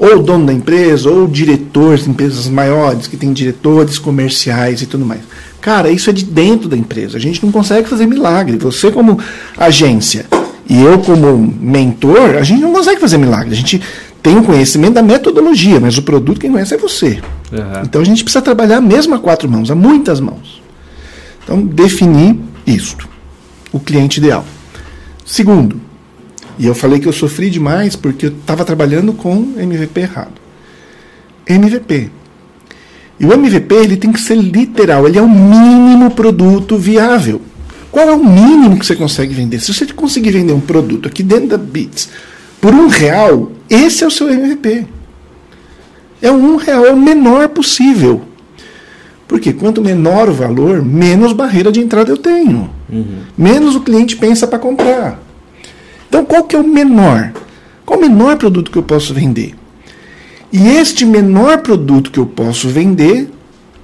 ou o dono da empresa, ou o diretor de empresas maiores, que tem diretores comerciais e tudo mais. Cara, isso é de dentro da empresa. A gente não consegue fazer milagre. Você, como agência, e eu, como mentor, a gente não consegue fazer milagre. A gente tem o conhecimento da metodologia, mas o produto quem conhece é você. Uhum. Então a gente precisa trabalhar mesmo a quatro mãos, a muitas mãos. Então, definir isto. O cliente ideal. Segundo, e eu falei que eu sofri demais porque eu estava trabalhando com MVP errado. MVP. E o MVP ele tem que ser literal, ele é o mínimo produto viável. Qual é o mínimo que você consegue vender? Se você conseguir vender um produto aqui dentro da Bits por um real, esse é o seu MVP. É um real, é o menor possível. Porque quanto menor o valor, menos barreira de entrada eu tenho. Uhum. Menos o cliente pensa para comprar. Então, qual que é o menor? Qual o menor produto que eu posso vender? E este menor produto que eu posso vender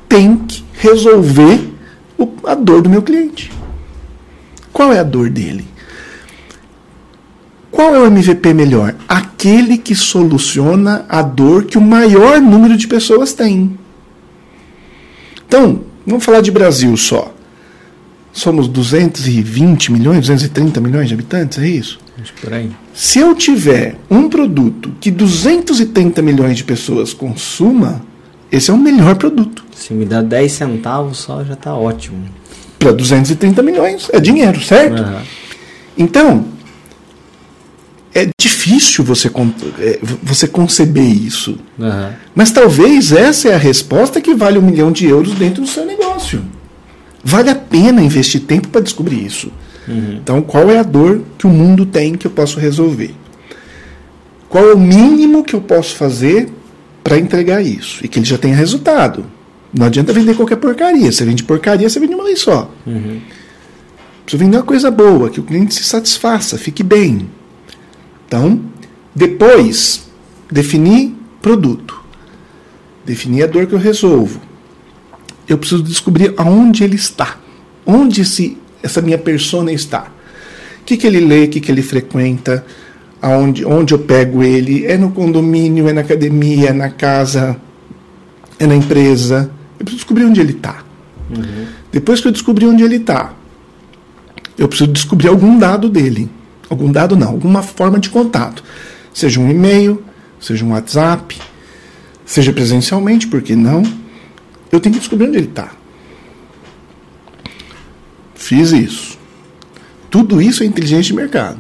tem que resolver a dor do meu cliente. Qual é a dor dele? Qual é o MVP melhor? Aquele que soluciona a dor que o maior número de pessoas tem. Então, vamos falar de Brasil só. Somos 220 milhões, 230 milhões de habitantes, é isso? Por aí. Se eu tiver um produto que 230 milhões de pessoas consuma, esse é o melhor produto. Se me dá 10 centavos só, já está ótimo. Para 230 milhões, é dinheiro, certo? Uhum. Então, é difícil você, é, você conceber isso. Uhum. Mas talvez essa é a resposta que vale um milhão de euros dentro do seu negócio. Vale a pena investir tempo para descobrir isso. Uhum. Então, qual é a dor que o mundo tem que eu posso resolver? Qual é o mínimo que eu posso fazer para entregar isso? E que ele já tenha resultado. Não adianta vender qualquer porcaria. Você vende porcaria, você vende uma vez só. Uhum. Precisa vender uma coisa boa, que o cliente se satisfaça, fique bem. Então, depois, definir produto. Definir a dor que eu resolvo. Eu preciso descobrir aonde ele está. Onde esse essa minha persona está. O que, que ele lê, o que, que ele frequenta, aonde, onde eu pego ele, é no condomínio, é na academia, é na casa, é na empresa. Eu preciso descobrir onde ele está. Uhum. Depois que eu descobrir onde ele está, eu preciso descobrir algum dado dele. Algum dado não, alguma forma de contato. Seja um e-mail, seja um WhatsApp, seja presencialmente, por que não? Eu tenho que descobrir onde ele está. Fiz isso. Tudo isso é inteligência de mercado.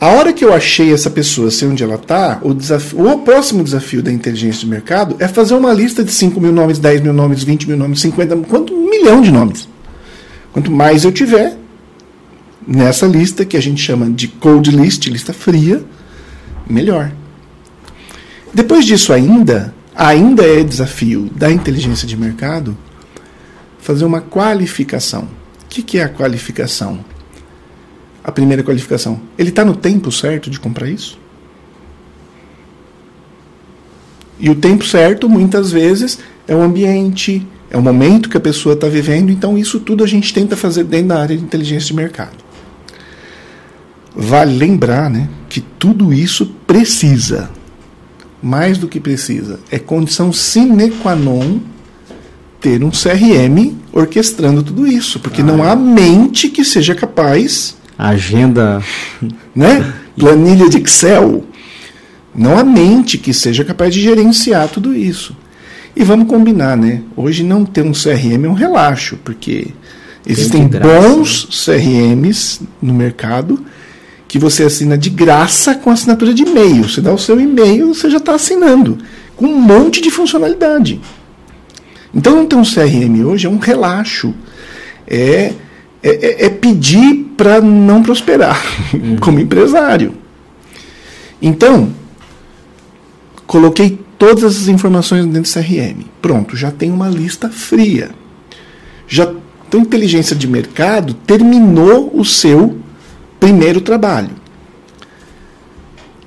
A hora que eu achei essa pessoa, sei onde ela está, o, o próximo desafio da inteligência de mercado é fazer uma lista de 5 mil nomes, 10 mil nomes, 20 mil nomes, 50 mil, quanto um milhão de nomes. Quanto mais eu tiver nessa lista, que a gente chama de cold list, lista fria, melhor. Depois disso ainda, ainda é desafio da inteligência de mercado fazer uma qualificação. O que, que é a qualificação? A primeira qualificação. Ele está no tempo certo de comprar isso? E o tempo certo, muitas vezes, é o ambiente, é o momento que a pessoa está vivendo. Então, isso tudo a gente tenta fazer dentro da área de inteligência de mercado. Vale lembrar né, que tudo isso precisa, mais do que precisa, é condição sine qua non ter um CRM orquestrando tudo isso, porque ah, não há mente que seja capaz. Agenda. Né? Planilha de Excel. Não há mente que seja capaz de gerenciar tudo isso. E vamos combinar, né? Hoje não ter um CRM é um relaxo, porque existem bons CRMs no mercado que você assina de graça com assinatura de e-mail. Você dá o seu e-mail, você já está assinando, com um monte de funcionalidade. Então não ter um CRM hoje é um relaxo. É, é, é, é pedir para não prosperar uhum. como empresário. Então, coloquei todas as informações dentro do CRM. Pronto, já tem uma lista fria. Já então, inteligência de mercado terminou o seu primeiro trabalho.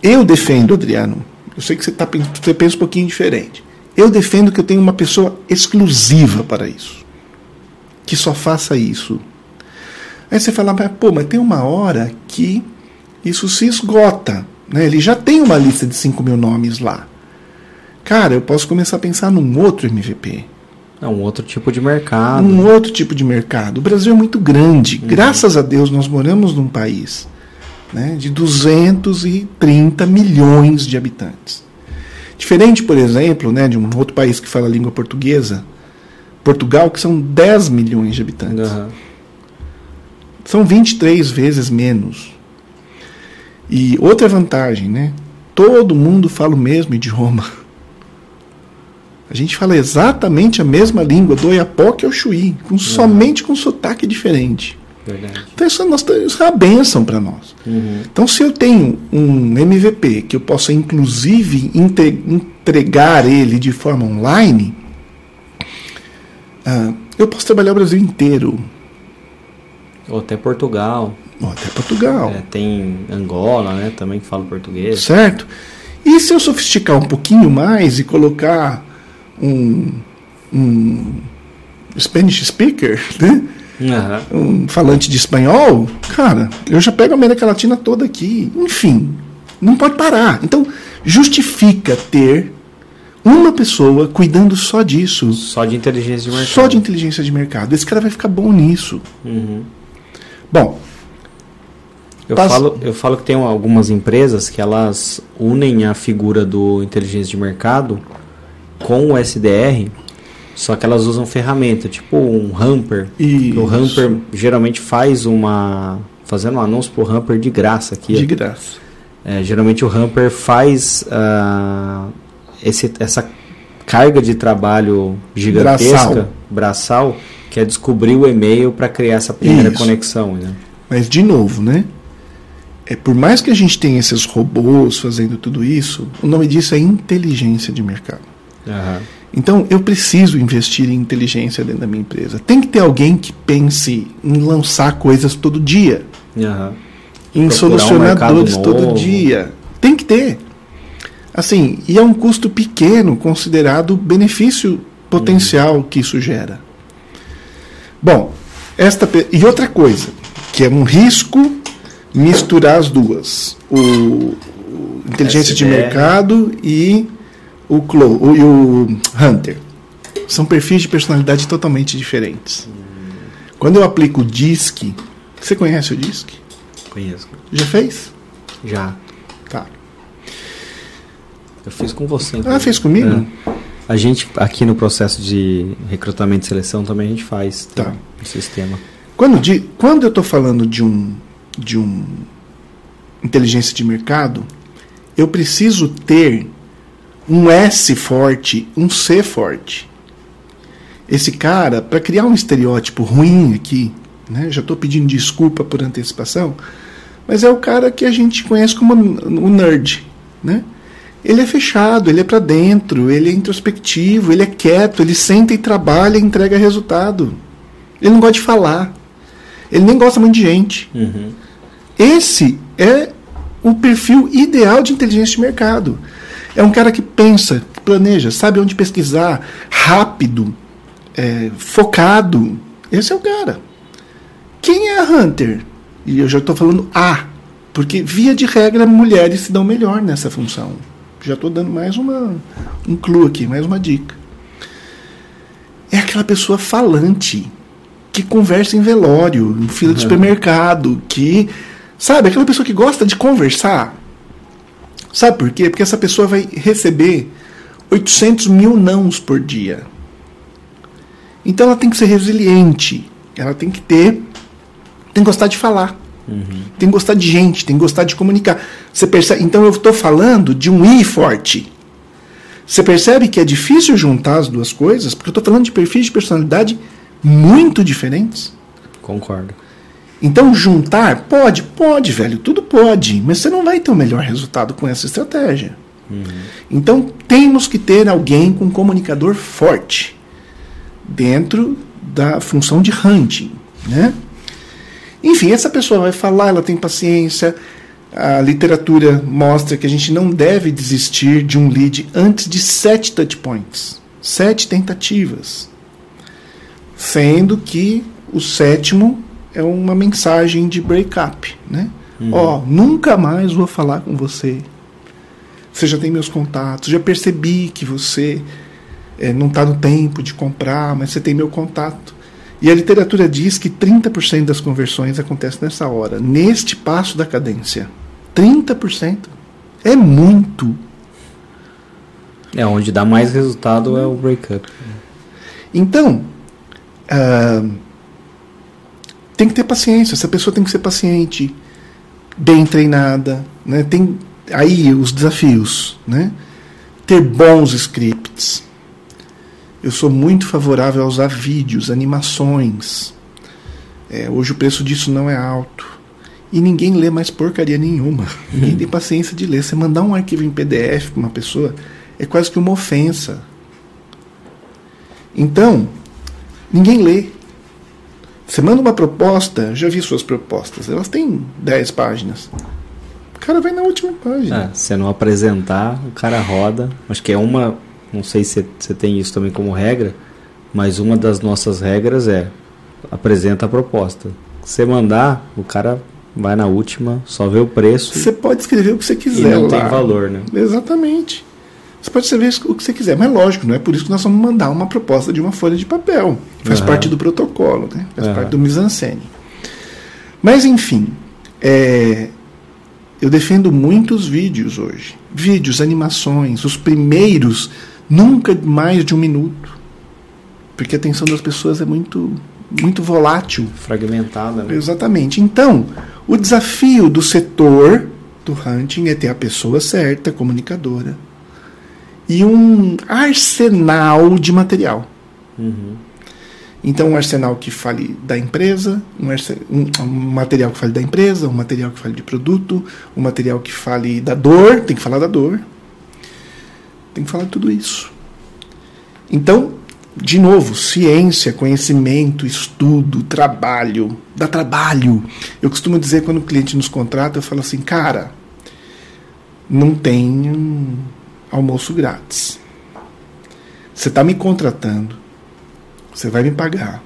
Eu defendo, Adriano, eu sei que você, tá, você pensa um pouquinho diferente. Eu defendo que eu tenho uma pessoa exclusiva para isso. Que só faça isso. Aí você fala, mas, pô, mas tem uma hora que isso se esgota. Né? Ele já tem uma lista de 5 mil nomes lá. Cara, eu posso começar a pensar num outro MVP. É um outro tipo de mercado. Um outro tipo de mercado. O Brasil é muito grande. Uhum. Graças a Deus nós moramos num país né, de 230 milhões de habitantes. Diferente, por exemplo, né, de um outro país que fala a língua portuguesa, Portugal, que são 10 milhões de habitantes. Uhum. São 23 vezes menos. E outra vantagem, né? Todo mundo fala o mesmo idioma. A gente fala exatamente a mesma língua do Oiapoque ao Chuí, com, uhum. somente com sotaque diferente. Verdade. Então isso, nós, isso é uma benção para nós. Uhum. Então se eu tenho um MVP que eu possa inclusive entregar ele de forma online, uh, eu posso trabalhar o Brasil inteiro. Ou até Portugal. Ou até Portugal. É, tem Angola, né, também que fala português. Certo. E se eu sofisticar um pouquinho mais e colocar um, um Spanish speaker, né? Uhum. um falante de espanhol, cara, eu já pego a América Latina toda aqui. Enfim, não pode parar. Então, justifica ter uma pessoa cuidando só disso. Só de inteligência de mercado. Só de inteligência de mercado. Esse cara vai ficar bom nisso. Uhum. Bom. Eu, falo, eu falo que tem algumas empresas que elas unem a figura do inteligência de mercado com o SDR, só que elas usam ferramenta, tipo um hamper. O hamper geralmente faz uma. fazendo um anúncio pro hamper de graça aqui. De graça. É, geralmente o hamper faz uh, esse, essa carga de trabalho gigantesca, braçal, braçal que é descobrir o e-mail para criar essa primeira Isso. conexão. Né? Mas, de novo, né? É, por mais que a gente tenha esses robôs fazendo tudo isso, o nome disso é inteligência de mercado. Uhum. Então, eu preciso investir em inteligência dentro da minha empresa. Tem que ter alguém que pense em lançar coisas todo dia. Uhum. Em Procurar solucionadores um todo dia. Tem que ter. Assim, e é um custo pequeno considerado o benefício potencial uhum. que isso gera. Bom, esta e outra coisa, que é um risco misturar as duas. O, o inteligência de mercado e o Clo o, e o Hunter. São perfis de personalidade totalmente diferentes. Quando eu aplico o DISC, você conhece o DISC? Conheço. Já fez? Já. Tá. Eu fiz com você. Então. Ah, fez comigo? É. A gente, aqui no processo de recrutamento e seleção, também a gente faz tá. o sistema. Quando, de, quando eu estou falando de um, de um inteligência de mercado, eu preciso ter um S forte, um C forte. Esse cara, para criar um estereótipo ruim aqui, né, já estou pedindo desculpa por antecipação, mas é o cara que a gente conhece como o nerd. Né? ele é fechado, ele é para dentro, ele é introspectivo, ele é quieto, ele senta e trabalha e entrega resultado. Ele não gosta de falar. Ele nem gosta muito de gente. Uhum. Esse é o perfil ideal de inteligência de mercado. É um cara que pensa, que planeja, sabe onde pesquisar, rápido, é, focado. Esse é o cara. Quem é a Hunter? E eu já estou falando A, porque via de regra mulheres se dão melhor nessa função. Já estou dando mais uma, um clue aqui, mais uma dica. É aquela pessoa falante que conversa em velório, em fila de supermercado, que sabe aquela pessoa que gosta de conversar. Sabe por quê? Porque essa pessoa vai receber 800 mil nãos por dia. Então ela tem que ser resiliente. Ela tem que ter. Tem que gostar de falar. Tem que gostar de gente, tem que gostar de comunicar. Você percebe? Então eu estou falando de um I forte. Você percebe que é difícil juntar as duas coisas? Porque eu estou falando de perfis de personalidade muito diferentes. Concordo. Então juntar pode, pode, velho, tudo pode, mas você não vai ter o melhor resultado com essa estratégia. Então temos que ter alguém com comunicador forte dentro da função de hunting, né? Enfim, essa pessoa vai falar, ela tem paciência. A literatura mostra que a gente não deve desistir de um lead antes de sete touch points, sete tentativas, sendo que o sétimo é uma mensagem de break-up, né? Ó, nunca mais vou falar com você. Você já tem meus contatos, já percebi que você eh, não está no tempo de comprar, mas você tem meu contato. E a literatura diz que 30% das conversões acontecem nessa hora, neste passo da cadência. 30%. É muito. É, onde dá mais resultado é o breakup. Então, ah, tem que ter paciência. Essa pessoa tem que ser paciente, bem treinada. Né? Tem aí os desafios. Né? Ter bons scripts. Eu sou muito favorável a usar vídeos, animações. É, hoje o preço disso não é alto. E ninguém lê mais porcaria nenhuma. Ninguém tem paciência de ler. Você mandar um arquivo em PDF para uma pessoa é quase que uma ofensa. Então, ninguém lê. Você manda uma proposta, já vi suas propostas, elas têm 10 páginas. O cara vai na última página. É, se não apresentar, o cara roda. Acho que é uma. Não sei se você tem isso também como regra, mas uma das nossas regras é apresenta a proposta. Se você mandar, o cara vai na última, só vê o preço Você pode escrever o que você e quiser. não lá. tem valor, né? Exatamente. Você pode escrever o que você quiser, mas lógico, não é por isso que nós vamos mandar uma proposta de uma folha de papel. Faz Aham. parte do protocolo, né? faz Aham. parte do mise-en-scène. Mas enfim, é, eu defendo muitos vídeos hoje. Vídeos, animações, os primeiros, nunca mais de um minuto. Porque a atenção das pessoas é muito, muito volátil. Fragmentada, né? Exatamente. Então, o desafio do setor do hunting é ter a pessoa certa, comunicadora, e um arsenal de material. Uhum. Então, um arsenal que fale da empresa, um, um- um material que fale da empresa, um material que fale de produto, um material que fale da dor, tem que falar da dor. Tem que falar de tudo isso. Então, de novo, ciência, conhecimento, estudo, trabalho, dá trabalho. Eu costumo dizer quando o cliente nos contrata, eu falo assim, cara, não tem almoço grátis. Você está me contratando, você vai me pagar,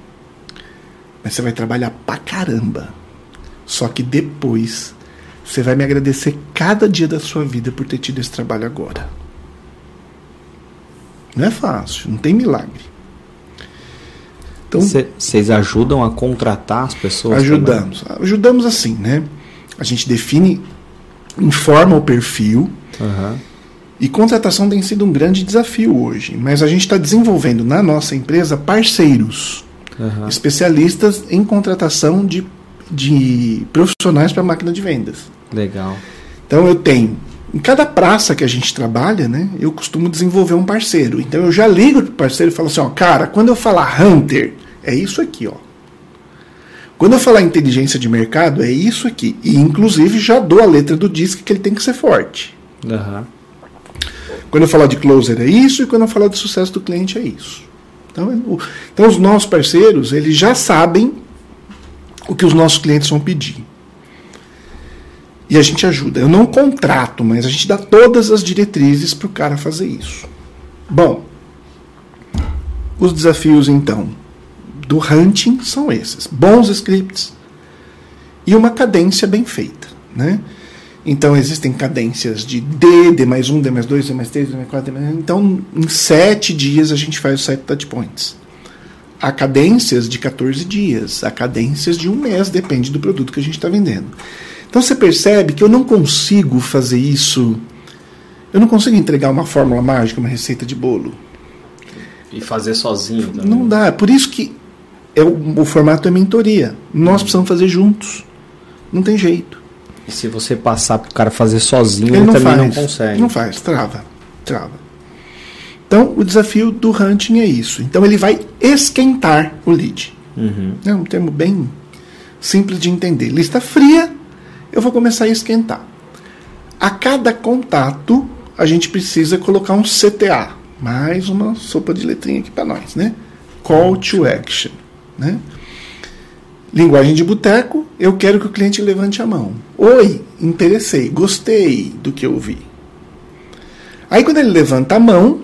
mas você vai trabalhar pra caramba. Só que depois você vai me agradecer cada dia da sua vida por ter tido esse trabalho agora. Não é fácil, não tem milagre. Então, Vocês ajudam a contratar as pessoas? ajudamos. Ajudamos assim, né? A gente define, informa o perfil, também? E contratação tem sido um grande desafio hoje. Mas a gente está desenvolvendo na nossa empresa parceiros, Aham. especialistas em contratação de, de profissionais para máquina de vendas. Legal. Então eu tenho, em cada praça que a gente trabalha, né, eu costumo desenvolver um parceiro. Então eu já ligo pro parceiro e falo assim, ó, cara, quando eu falar hunter, é isso aqui, ó. Quando eu falar inteligência de mercado, é isso aqui. E inclusive já dou a letra do disco que ele tem que ser forte. Aham. Quando eu falar de closer é isso, e quando eu falar de sucesso do cliente é isso. Então, o, então os nossos parceiros, eles já sabem o que os nossos clientes vão pedir. E a gente ajuda. Eu não contrato, mas a gente dá todas as diretrizes para o cara fazer isso. Bom, os desafios então do hunting são esses: bons scripts e uma cadência bem feita, né? Então existem cadências de D, D mais 1, D mais 2, D mais 3, D mais 4, D mais... Então, em sete dias a gente faz os sete touch points. Há cadências de 14 dias, há cadências de um mês, depende do produto que a gente está vendendo. Então você percebe que eu não consigo fazer isso. Eu não consigo entregar uma fórmula mágica, uma receita de bolo. E fazer sozinho também. Não dá. Por isso que é o, o formato é mentoria. Nós precisamos fazer juntos. Não tem jeito. E se você passar para o cara fazer sozinho, Ele ele, não também faz. não consegue. Não faz, trava. Trava. Então, o desafio do hunting é isso. Então, ele vai esquentar o lead. Uhum. É um termo bem simples de entender. Lista fria, eu vou começar a esquentar. A cada contato, a gente precisa colocar um CTA. Mais uma sopa de letrinha aqui para nós, né? Call to action, né? Linguagem de boteco, eu quero que o cliente levante a mão. Oi, interessei, gostei do que eu vi. Aí quando ele levanta a mão,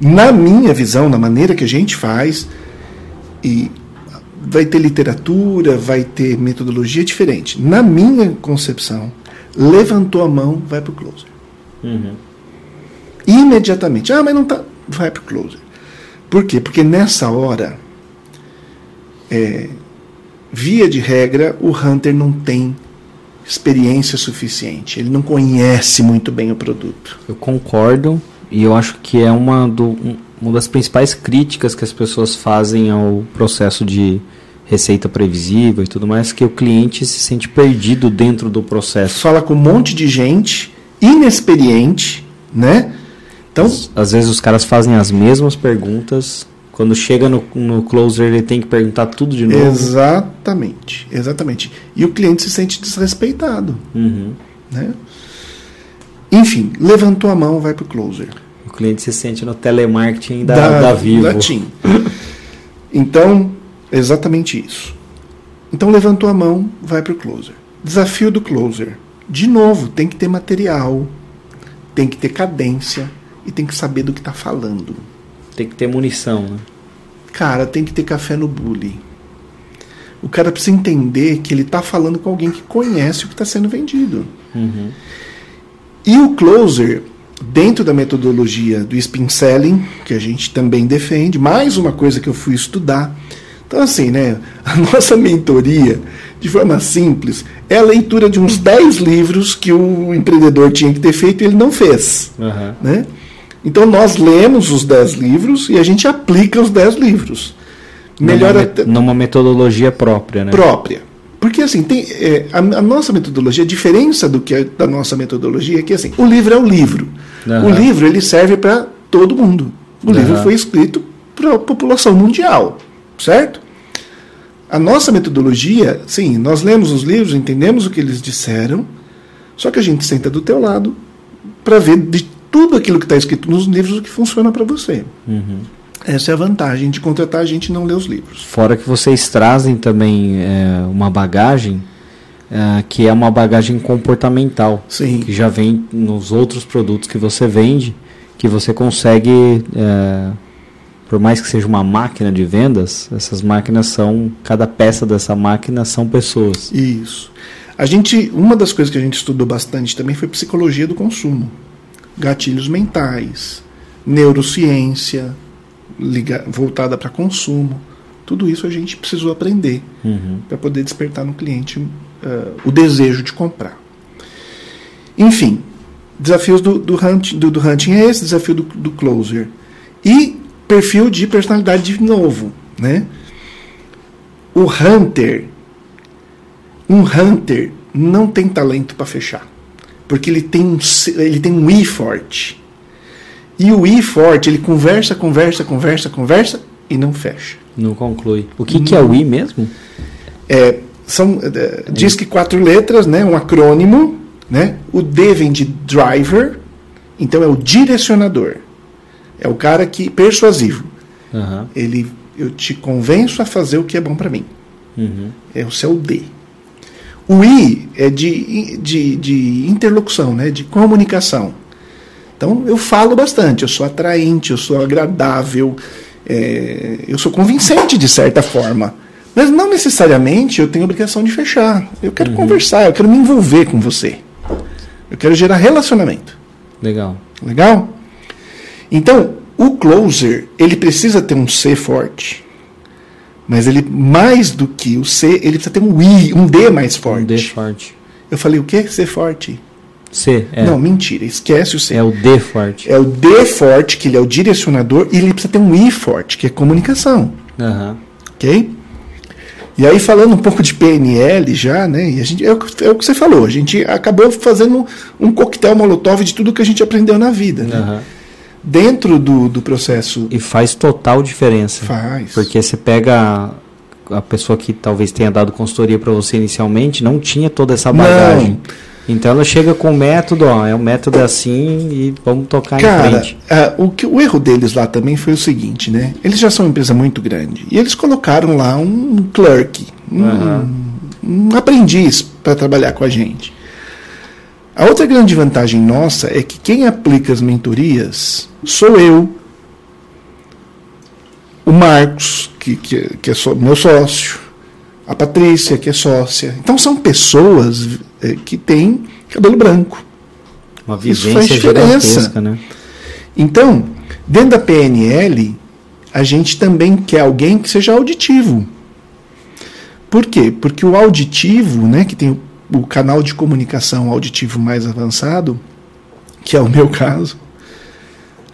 na minha visão, na maneira que a gente faz, e vai ter literatura, vai ter metodologia diferente. Na minha concepção, levantou a mão, vai para o closer. Uhum. Imediatamente. Ah, mas não tá. Vai para o closer. Por quê? Porque nessa hora, é, via de regra, o hunter não tem experiência suficiente. Ele não conhece muito bem o produto. Eu concordo e eu acho que é uma, do, um- uma das principais críticas que as pessoas fazem ao processo de receita previsível e tudo mais, que o cliente se sente perdido dentro do processo. Fala com um monte de gente inexperiente, né? Então, Às vezes os caras fazem as mesmas perguntas, quando chega no, no closer ele tem que perguntar tudo de novo. exatamente, exatamente. E o cliente se sente desrespeitado, Uhum. né? Enfim, levantou a mão, vai para o closer. O cliente se sente no telemarketing da, da, Vivo. da TIM. Então, exatamente isso. Então, levantou a mão, vai para o closer. Desafio do closer. De novo, tem que ter material, tem que ter cadência e tem que saber do que está falando. Tem que ter munição, né? Cara, tem que ter café no bully. O cara precisa entender que ele está falando com alguém que conhece o que está sendo vendido. Uhum. E o closer, dentro da metodologia do spin selling, que a gente também defende, mais uma coisa que eu fui estudar. Então, assim, né, a nossa mentoria, de forma simples, é a leitura de uns 10 livros que o empreendedor tinha que ter feito e ele não fez. Uhum. Né? Então, nós lemos os 10 livros e a gente aplica os 10 livros. Melhor numa, me- numa metodologia própria, né? própria. Porque assim, tem, é, a, a nossa metodologia, a diferença do que é da nossa metodologia é que assim, o livro é o livro. Aham. O livro ele serve para todo mundo. O Aham. livro foi escrito para a população mundial, certo? A nossa metodologia, sim, nós lemos os livros, entendemos o que eles disseram, só que a gente senta do teu lado para ver de tudo aquilo que está escrito nos livros o que funciona para você. Uhum. Essa é a vantagem de contratar a gente e não ler os livros. Fora que vocês trazem também é, uma bagagem é, que é uma bagagem comportamental, Sim. que já vem nos outros produtos que você vende, que você consegue, é, por mais que seja uma máquina de vendas, essas máquinas são, cada peça dessa máquina são pessoas. Isso. A gente, uma das coisas que a gente estudou bastante também foi psicologia do consumo, gatilhos mentais, neurociência liga, voltada para consumo. Tudo isso a gente precisou aprender Uhum. para poder despertar no cliente eh, o desejo de comprar. Enfim, desafios do, do, hunting, do, do hunting é esse, desafio do, do closer. E perfil de personalidade de novo. Né? O hunter, um hunter não tem talento para fechar. Porque ele tem um, ele tem um I forte. E o I forte, ele conversa, conversa, conversa, conversa e não fecha. Não conclui. O que, que é o I mesmo? É, são, é, diz que quatro letras, né, um acrônimo. Né? O D vem de driver, Então é o direcionador. É o cara que persuasivo. Aham. Ele eu te convenço a fazer o que é bom para mim. Uhum. É o seu D. O I é de, de, de interlocução, né? de comunicação. Então eu falo bastante, eu sou atraente, eu sou agradável, é, eu sou convincente de certa forma. Mas não necessariamente eu tenho obrigação de fechar. Eu quero conversar, eu quero me envolver com você. Eu quero gerar relacionamento. Legal. Legal? Então, o closer, ele precisa ter um C forte. Mas ele, mais do que o C, ele precisa ter um I, um D mais forte. Um D forte. Eu falei, o quê? C forte? C, é. Não, mentira, esquece o C. é o D forte. É o D forte, que ele é o direcionador, e ele precisa ter um I forte, que é comunicação. Aham. Ok? E aí, falando um pouco de PNL já, né? E a gente, é, o, que- é o que você falou, a gente acabou fazendo um coquetel molotov de tudo que a gente aprendeu na vida. Né? Aham. Dentro do, do processo. E faz total diferença. Faz. Porque você pega a, pessoa que talvez tenha dado consultoria para você inicialmente, não tinha toda essa bagagem. Então ela chega com o método, ó, é o método é assim e vamos tocar em Cara, frente. ah, o, que, o erro deles lá também foi o seguinte, né? Eles já são uma empresa muito grande. E eles colocaram lá um clerk, um, Aham. um aprendiz para trabalhar com a gente. A outra grande vantagem nossa é que quem aplica as mentorias sou eu, o Marcos, que, que, que é só- meu sócio, a Patrícia, que é sócia. Então são pessoas eh, que têm cabelo branco. Uma isso faz vivência diferença. né? Então, dentro da PNL, a gente também quer alguém que seja auditivo. Por quê? Porque o auditivo, né, que tem o, canal de comunicação auditivo mais avançado, que é o meu caso,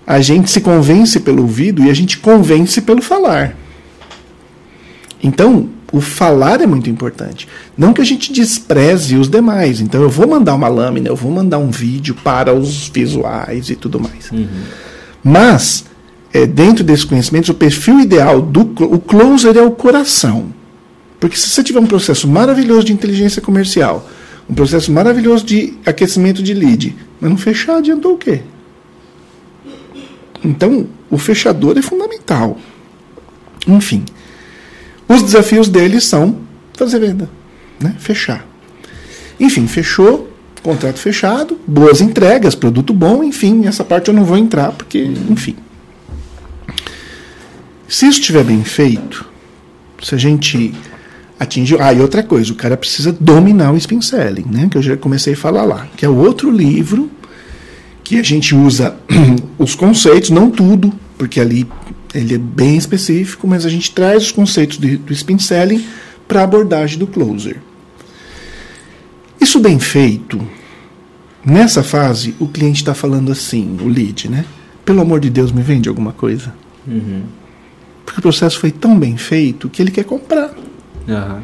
a gente se convence pelo ouvido e a gente convence pelo falar. Então, o falar é muito importante. Não que a gente despreze os demais. Então, eu vou mandar uma lâmina, eu vou mandar um vídeo para os visuais e tudo mais. Mas, é, dentro desses conhecimentos, o perfil ideal do o closer é o coração. Porque se você tiver um processo maravilhoso de inteligência comercial, um processo maravilhoso de aquecimento de lead, mas não fechar, adiantou o quê? Então, o fechador é fundamental. Enfim, os desafios deles são fazer venda, né? fechar. Enfim, fechou, contrato fechado, boas entregas, produto bom, enfim, essa parte eu não vou entrar, porque, enfim. Se isso estiver bem feito, se a gente atingiu. Ah, e outra coisa, o cara precisa dominar o spin selling, né? Que eu já comecei a falar lá, que é o outro livro que a gente usa os conceitos, não tudo, porque ali ele é bem específico, mas a gente traz os conceitos de- do spin selling para a abordagem do closer. Isso bem feito, nessa fase, o cliente está falando assim, o lead, né? Pelo amor de Deus, me vende alguma coisa. Porque o processo foi tão bem feito que ele quer comprar. Aham.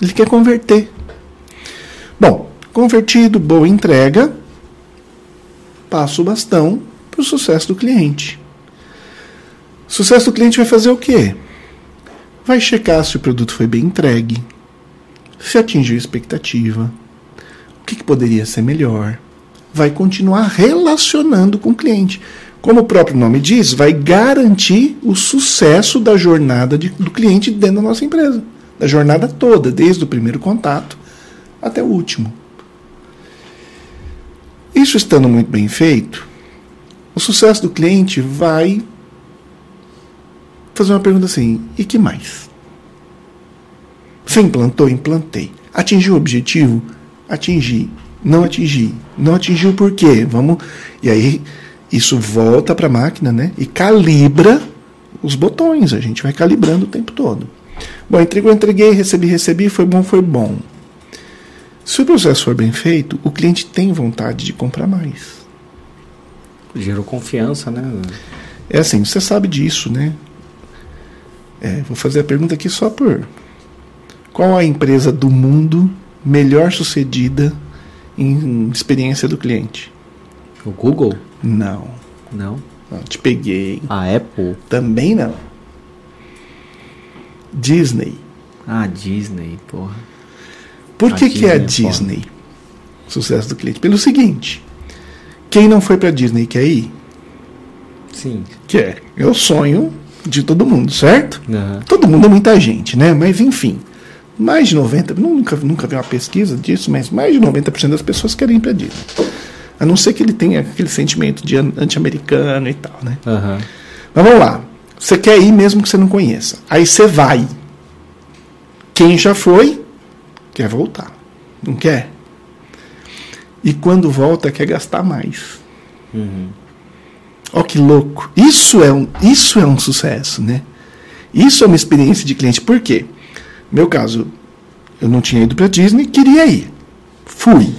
Ele quer converter. Bom, convertido, boa entrega, passa o bastão para o sucesso do cliente. Sucesso do cliente vai fazer o quê? Vai checar se o produto foi bem entregue, se atingiu a expectativa, o que, que poderia ser melhor. Vai continuar relacionando com o cliente. Como o próprio nome diz, vai garantir o sucesso da jornada de- do cliente dentro da nossa empresa. Da jornada toda, desde o primeiro contato até o último. Isso estando muito bem feito, o sucesso do cliente vai fazer uma pergunta assim: e que mais? Você implantou? Implantei. Atingiu o objetivo? Atingi. Não atingi. Não atingiu por quê? Vamos. E aí isso volta para a máquina, né? E calibra os botões. A gente vai calibrando o tempo todo. Bom, entregou, entreguei, recebi, recebi, foi bom, foi bom. Se o processo for bem feito, o cliente tem vontade de comprar mais. Gerou confiança, né? É assim, você sabe disso, né? É, vou fazer a pergunta aqui só por. Qual a empresa do mundo melhor sucedida em experiência do cliente? O Google? Não. Não. não te peguei. A Apple? Também não. Disney. Ah, Disney, porra. Por A que, que é a Disney é foda. Disney? Sucesso do cliente. Pelo seguinte: Quem não foi para Disney quer ir? Sim. Quer. É o sonho de todo mundo, certo? Uhum. Todo mundo é muita gente, né? Mas enfim, mais de 90, nunca, nunca vi uma pesquisa disso, mas mais de 90% das pessoas querem ir para Disney. A não ser que ele tenha aquele sentimento de anti-americano e tal, né? Uhum. Mas vamos lá. Você quer ir mesmo que você não conheça. Aí você vai. Quem já foi, quer voltar. Não quer? E quando volta, quer gastar mais. Uhum. Ó que louco. Isso é, um, isso é um sucesso, né? Isso é uma experiência de cliente. Por quê? Meu caso, eu não tinha ido para Disney, queria ir. Fui.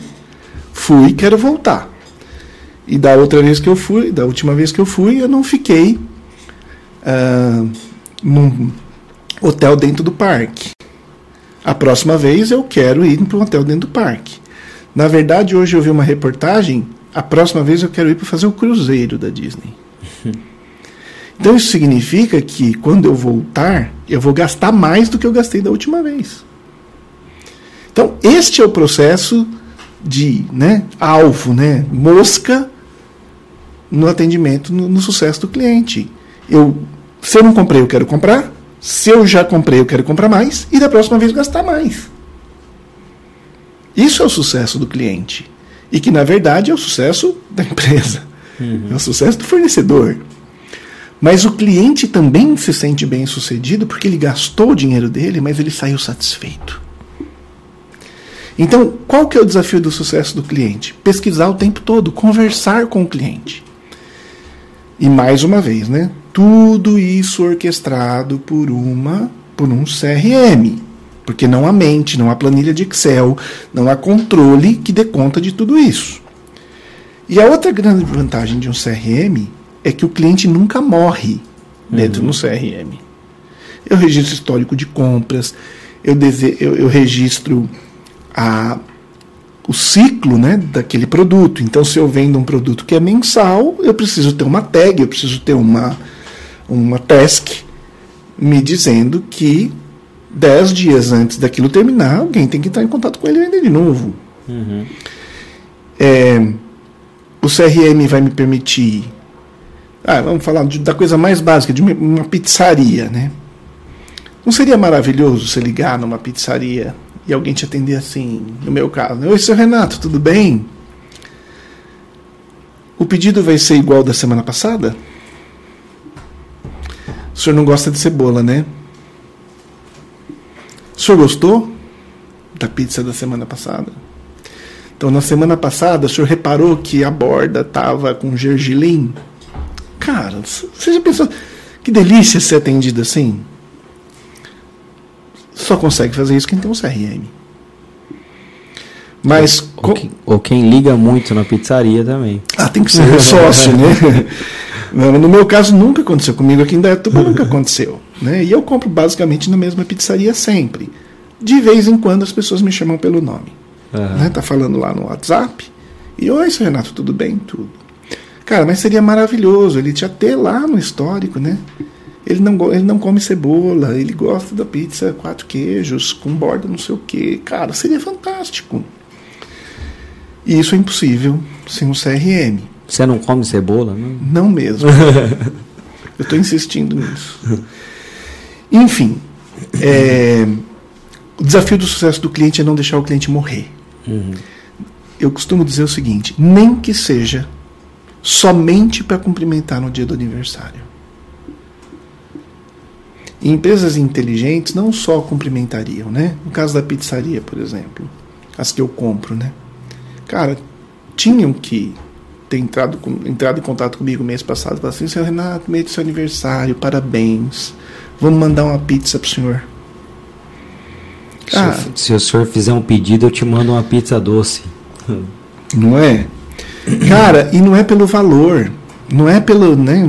Fui, quero voltar. E da outra vez que eu fui, da última vez que eu fui, eu não fiquei uh, num hotel dentro do parque. A próxima vez eu quero ir para um hotel dentro do parque. Na verdade, hoje eu vi uma reportagem. A próxima vez eu quero ir para fazer o cruzeiro da Disney. Então isso significa que quando eu voltar, eu vou gastar mais do que eu gastei da última vez. Então este é o processo de né, alvo, né, mosca no atendimento, no, no sucesso do cliente. Eu, se eu não comprei, eu quero comprar. Se eu já comprei, eu quero comprar mais. E da próxima vez gastar mais. Isso é o sucesso do cliente. E que, na verdade, é o sucesso da empresa. Uhum. É o sucesso do fornecedor. Mas o cliente também se sente bem sucedido porque ele gastou o dinheiro dele, mas ele saiu satisfeito. Então, qual que é o desafio do sucesso do cliente? Pesquisar o tempo todo, conversar com o cliente. E mais uma vez, né? Tudo isso orquestrado por uma por um CRM. Porque não há mente, não há planilha de Excel, não há controle que dê conta de tudo isso. E a outra grande vantagem de um CRM é que o cliente nunca morre dentro uhum. do CRM. Eu registro histórico de compras, eu, dese... eu, eu registro a, o ciclo né, daquele produto. Então, se eu vendo um produto que é mensal, eu preciso ter uma tag, eu preciso ter uma, uma task me dizendo que dez dias antes daquilo terminar, alguém tem que entrar em contato com ele e vender de novo. Uhum. É, o CRM vai me permitir. Ah, vamos falar de, da coisa mais básica, de uma, uma pizzaria, né? Não seria maravilhoso você ligar numa pizzaria e alguém te atender assim, no meu caso. Oi, seu Renato, tudo bem? O pedido vai ser igual da semana passada? O senhor não gosta de cebola, né? O senhor gostou da pizza da semana passada? Então, na semana passada, o senhor reparou que a borda estava com gergelim? Cara, você já pensou que delícia ser atendido assim? Só consegue fazer isso quem tem um CRM. Mas. Ou, ou, quem, ou, quem, liga muito na pizzaria também. Ah, tem que ser sócio, né? No meu caso, nunca aconteceu comigo aqui em Dayatuba, nunca aconteceu. Né? E eu compro basicamente na mesma pizzaria sempre. De vez em quando as pessoas me chamam pelo nome. Uhum. Né? Tá falando lá no WhatsApp. E oi, seu Renato, tudo bem? Tudo. Cara, mas seria maravilhoso ele te ter lá no histórico, né? Ele não, ele não come cebola, ele gosta da pizza quatro queijos, com borda não sei o que. Cara, seria fantástico. E isso é impossível sem um CRM. Você não come cebola? Não, não mesmo. Eu estou insistindo nisso. Enfim, é, o desafio do sucesso do cliente é não deixar o cliente morrer. Uhum. Eu costumo dizer o seguinte: nem que seja somente para cumprimentar no dia do aniversário. E empresas inteligentes não só cumprimentariam, né? No caso da pizzaria, por exemplo, as que eu compro, né? Cara, tinham que ter entrado, com, entrado em contato comigo mês passado e falar assim, seu Renato, mês do seu aniversário, parabéns. Vamos mandar uma pizza pro senhor. Se, se o senhor fizer um pedido, eu te mando uma pizza doce. Não é? Cara, e não é pelo valor. Não é pelo. Né,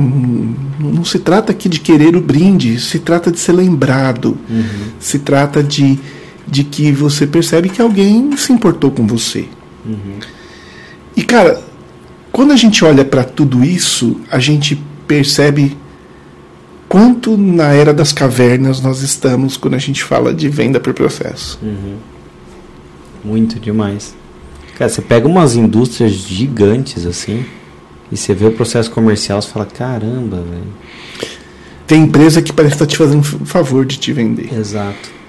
não se trata aqui de querer o brinde, se trata de ser lembrado. Uhum. Se trata de, de que você percebe que alguém se importou com você. Uhum. E, cara, quando a gente olha para tudo isso, a gente percebe quanto na era das cavernas nós estamos quando a gente fala de venda por processo. Uhum. Muito demais. Cara, você pega umas indústrias gigantes assim, e você vê o processo comercial, você fala, caramba, velho. Tem empresa que parece estar te fazendo um favor de te vender. Exato.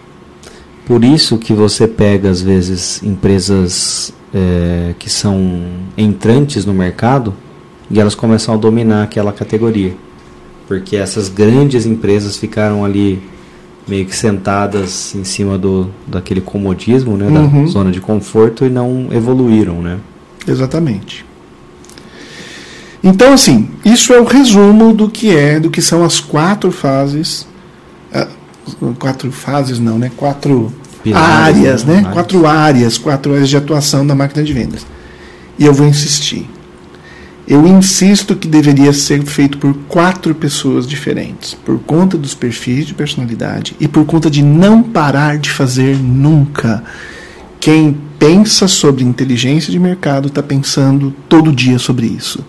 Por isso que você pega, às vezes, empresas é, que são entrantes no mercado e elas começam a dominar aquela categoria. Porque essas grandes empresas ficaram ali meio que sentadas em cima do, daquele comodismo, né, Uhum. da zona de conforto e não evoluíram, né? Exatamente. Então, assim, isso é o resumo do que é, do que são as quatro fases. ah, quatro fases não, né? Quatro Pilares, áreas, né? né? Quatro áreas, quatro áreas de atuação da máquina de vendas. E eu vou insistir. Eu insisto que deveria ser feito por quatro pessoas diferentes, por conta dos perfis de personalidade e por conta de não parar de fazer nunca. Quem pensa sobre inteligência de mercado está pensando todo dia sobre isso.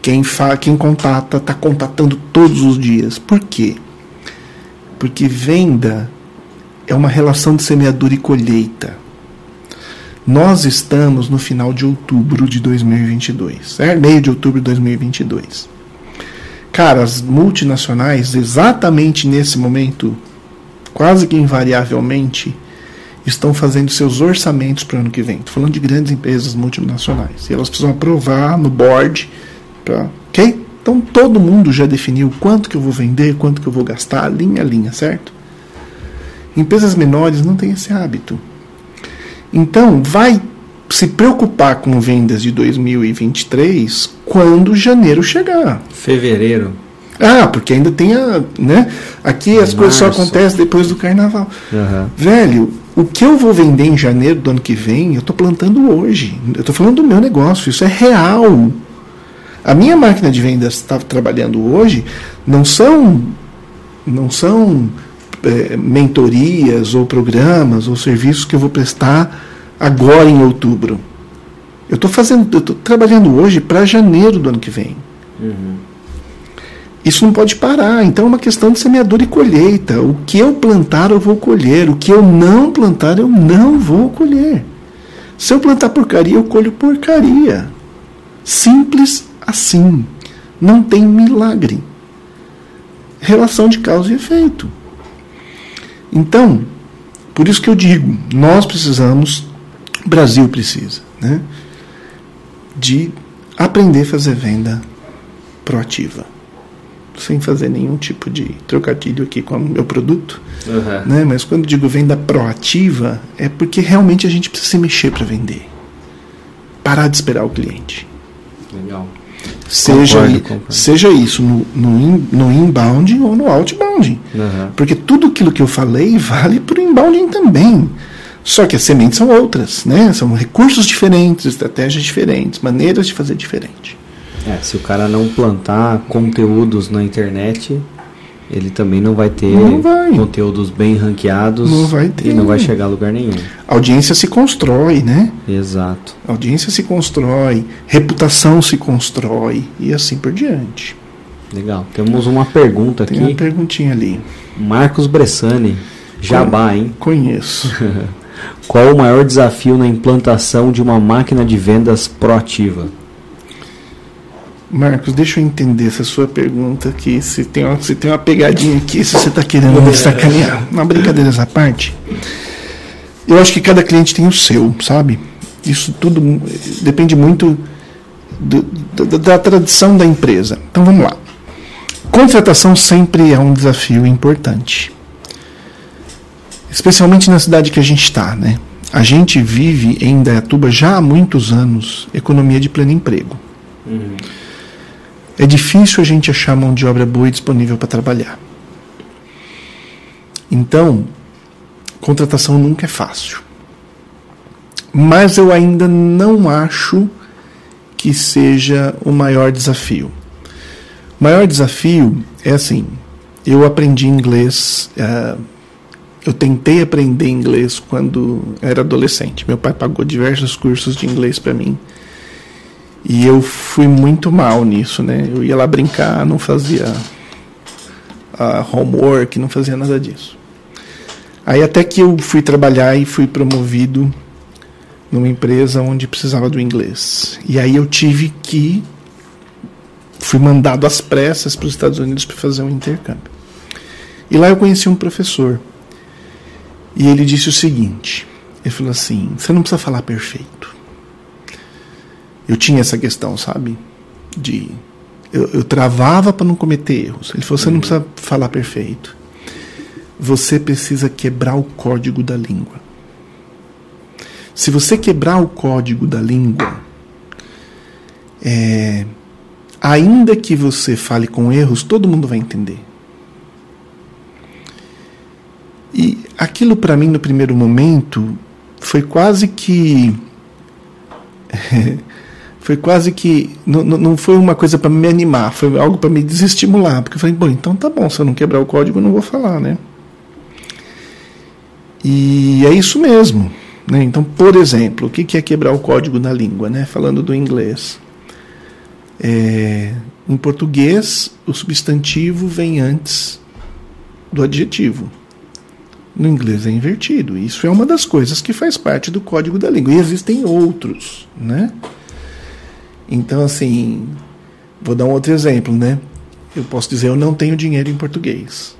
Quem, fa quem contata está contatando todos os dias. Por quê? Porque venda é uma relação de semeadura e colheita. Nós estamos no final de outubro de 2022, certo? Meio de outubro de 2022. Cara, as multinacionais, exatamente nesse momento, quase que invariavelmente, estão fazendo seus orçamentos para o ano que vem. Estou falando de grandes empresas multinacionais. E elas precisam aprovar no board. Pra, ok? Então todo mundo já definiu quanto que eu vou vender, quanto que eu vou gastar, linha a linha, certo? Empresas menores não têm esse hábito. Então, vai se preocupar com vendas de 2023 quando janeiro chegar. Fevereiro. Ah, porque ainda tem a. Né? Aqui as coisas só Março. acontecem depois do carnaval. Aham. Velho, o que eu vou vender em janeiro do ano que vem, eu estou plantando hoje. Eu estou falando do meu negócio, isso é real. A minha máquina de vendas está trabalhando hoje não são não são eh, mentorias ou programas ou serviços que eu vou prestar agora em outubro. Eu estou fazendo, eu estou trabalhando hoje para janeiro do ano que vem. Isso não pode parar. Então é uma questão de semeadura e colheita. O que eu plantar, eu vou colher. O que eu não plantar, eu não vou colher. Se eu plantar porcaria, eu colho porcaria. Simples assim. Não tem milagre. Relação de causa e efeito. Então, por isso que eu digo, nós precisamos, o Brasil precisa, né, de aprender a fazer venda proativa sem fazer nenhum tipo de trocadilho aqui com o meu produto, Aham. né? Mas quando digo venda proativa, é porque realmente a gente precisa se mexer para vender. Parar de esperar o cliente. Legal. Seja, Concordo, concordo. seja isso no, no, in- no inbound ou no outbound. Aham. Porque tudo aquilo que eu falei vale para o inbounding também. Só que as sementes são outras, né? São recursos diferentes, estratégias diferentes, maneiras de fazer diferente. É, se o cara não plantar conteúdos na internet, ele também não vai ter Não vai. conteúdos bem ranqueados Não vai ter. e não vai chegar a lugar nenhum. A audiência se constrói, né? Exato. A audiência se constrói, reputação se constrói e assim por diante. Legal. Temos uma pergunta Tem uma aqui. perguntinha ali. Marcos Bressani. Jabá, hein? Conheço. Qual o maior desafio na implantação de uma máquina de vendas proativa? Marcos, deixa eu entender essa sua pergunta aqui. Se tem uma, se tem uma pegadinha aqui, se você está querendo me sacanear. Uma brincadeira essa parte. Eu acho que cada cliente tem o seu, sabe? Isso tudo depende muito do- da, da tradição da empresa. Então vamos lá. Contratação sempre é um desafio importante. Especialmente na cidade que a gente está, né? A gente vive em Indaiatuba já há muitos anos economia de pleno emprego. É difícil a gente achar mão de obra boa e disponível para trabalhar. Então, contratação nunca é fácil. Mas eu ainda não acho que seja o maior desafio. O maior desafio é assim: eu aprendi inglês. eh, eu tentei aprender inglês quando era adolescente. Meu pai pagou diversos cursos de inglês para mim. E eu fui muito mal nisso, né? Eu ia lá brincar, não fazia ah, homework, não fazia nada disso. Aí até que eu fui trabalhar e fui promovido numa empresa onde precisava do inglês. E aí eu tive que fui mandado às pressas para os Estados Unidos para fazer um intercâmbio. E lá eu conheci um professor. E ele disse o seguinte: ele falou assim, você não precisa falar perfeito. Eu tinha essa questão, sabe? De eu, eu travava para não cometer erros. Ele falou: você não precisa falar perfeito. Você precisa quebrar o código da língua. Se você quebrar o código da língua, é, ainda que você fale com erros, todo mundo vai entender. E aquilo para mim no primeiro momento foi quase que foi quase que não, não foi uma coisa para me animar, foi algo para me desestimular, porque eu falei, bom, então tá bom, se eu não quebrar o código, eu não vou falar, né? E é isso mesmo. Né? Então, por exemplo, o que é quebrar o código da língua? Né? Falando do inglês. É, em português, o substantivo vem antes do adjetivo. No inglês é invertido. Isso é uma das coisas que faz parte do código da língua. E existem outros, né? Então, assim, vou dar um outro exemplo, né? Eu posso dizer eu não tenho dinheiro em português.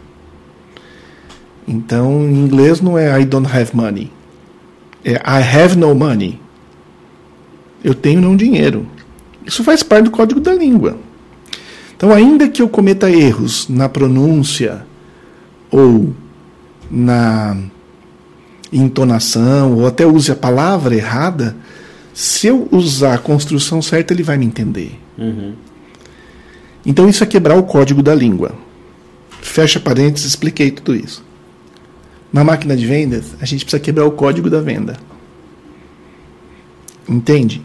Então, em inglês não é I don't have money. É I have no money. Eu tenho não dinheiro. Isso faz parte do código da língua. Então, ainda que eu cometa erros na pronúncia ou na entonação, ou até use a palavra errada, se eu usar a construção certa, ele vai me entender. Uhum. Então, isso é quebrar o código da língua. Fecha parênteses, expliquei tudo isso. Na máquina de vendas, a gente precisa quebrar o código da venda. Entende?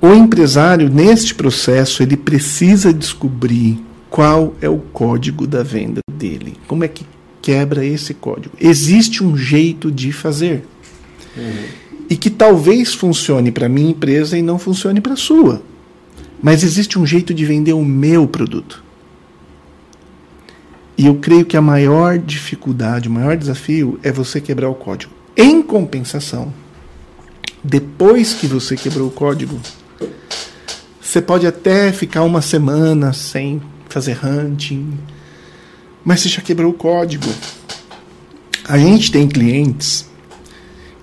O empresário, neste processo, ele precisa descobrir qual é o código da venda dele. Como é que quebra esse código? Existe um jeito de fazer. Uhum. E que talvez funcione para minha empresa e não funcione para a sua. Mas existe um jeito de vender o meu produto. E eu creio que a maior dificuldade, o maior desafio é você quebrar o código. Em compensação, depois que você quebrou o código, você pode até ficar uma semana sem fazer hunting, mas você já quebrou o código. A gente tem clientes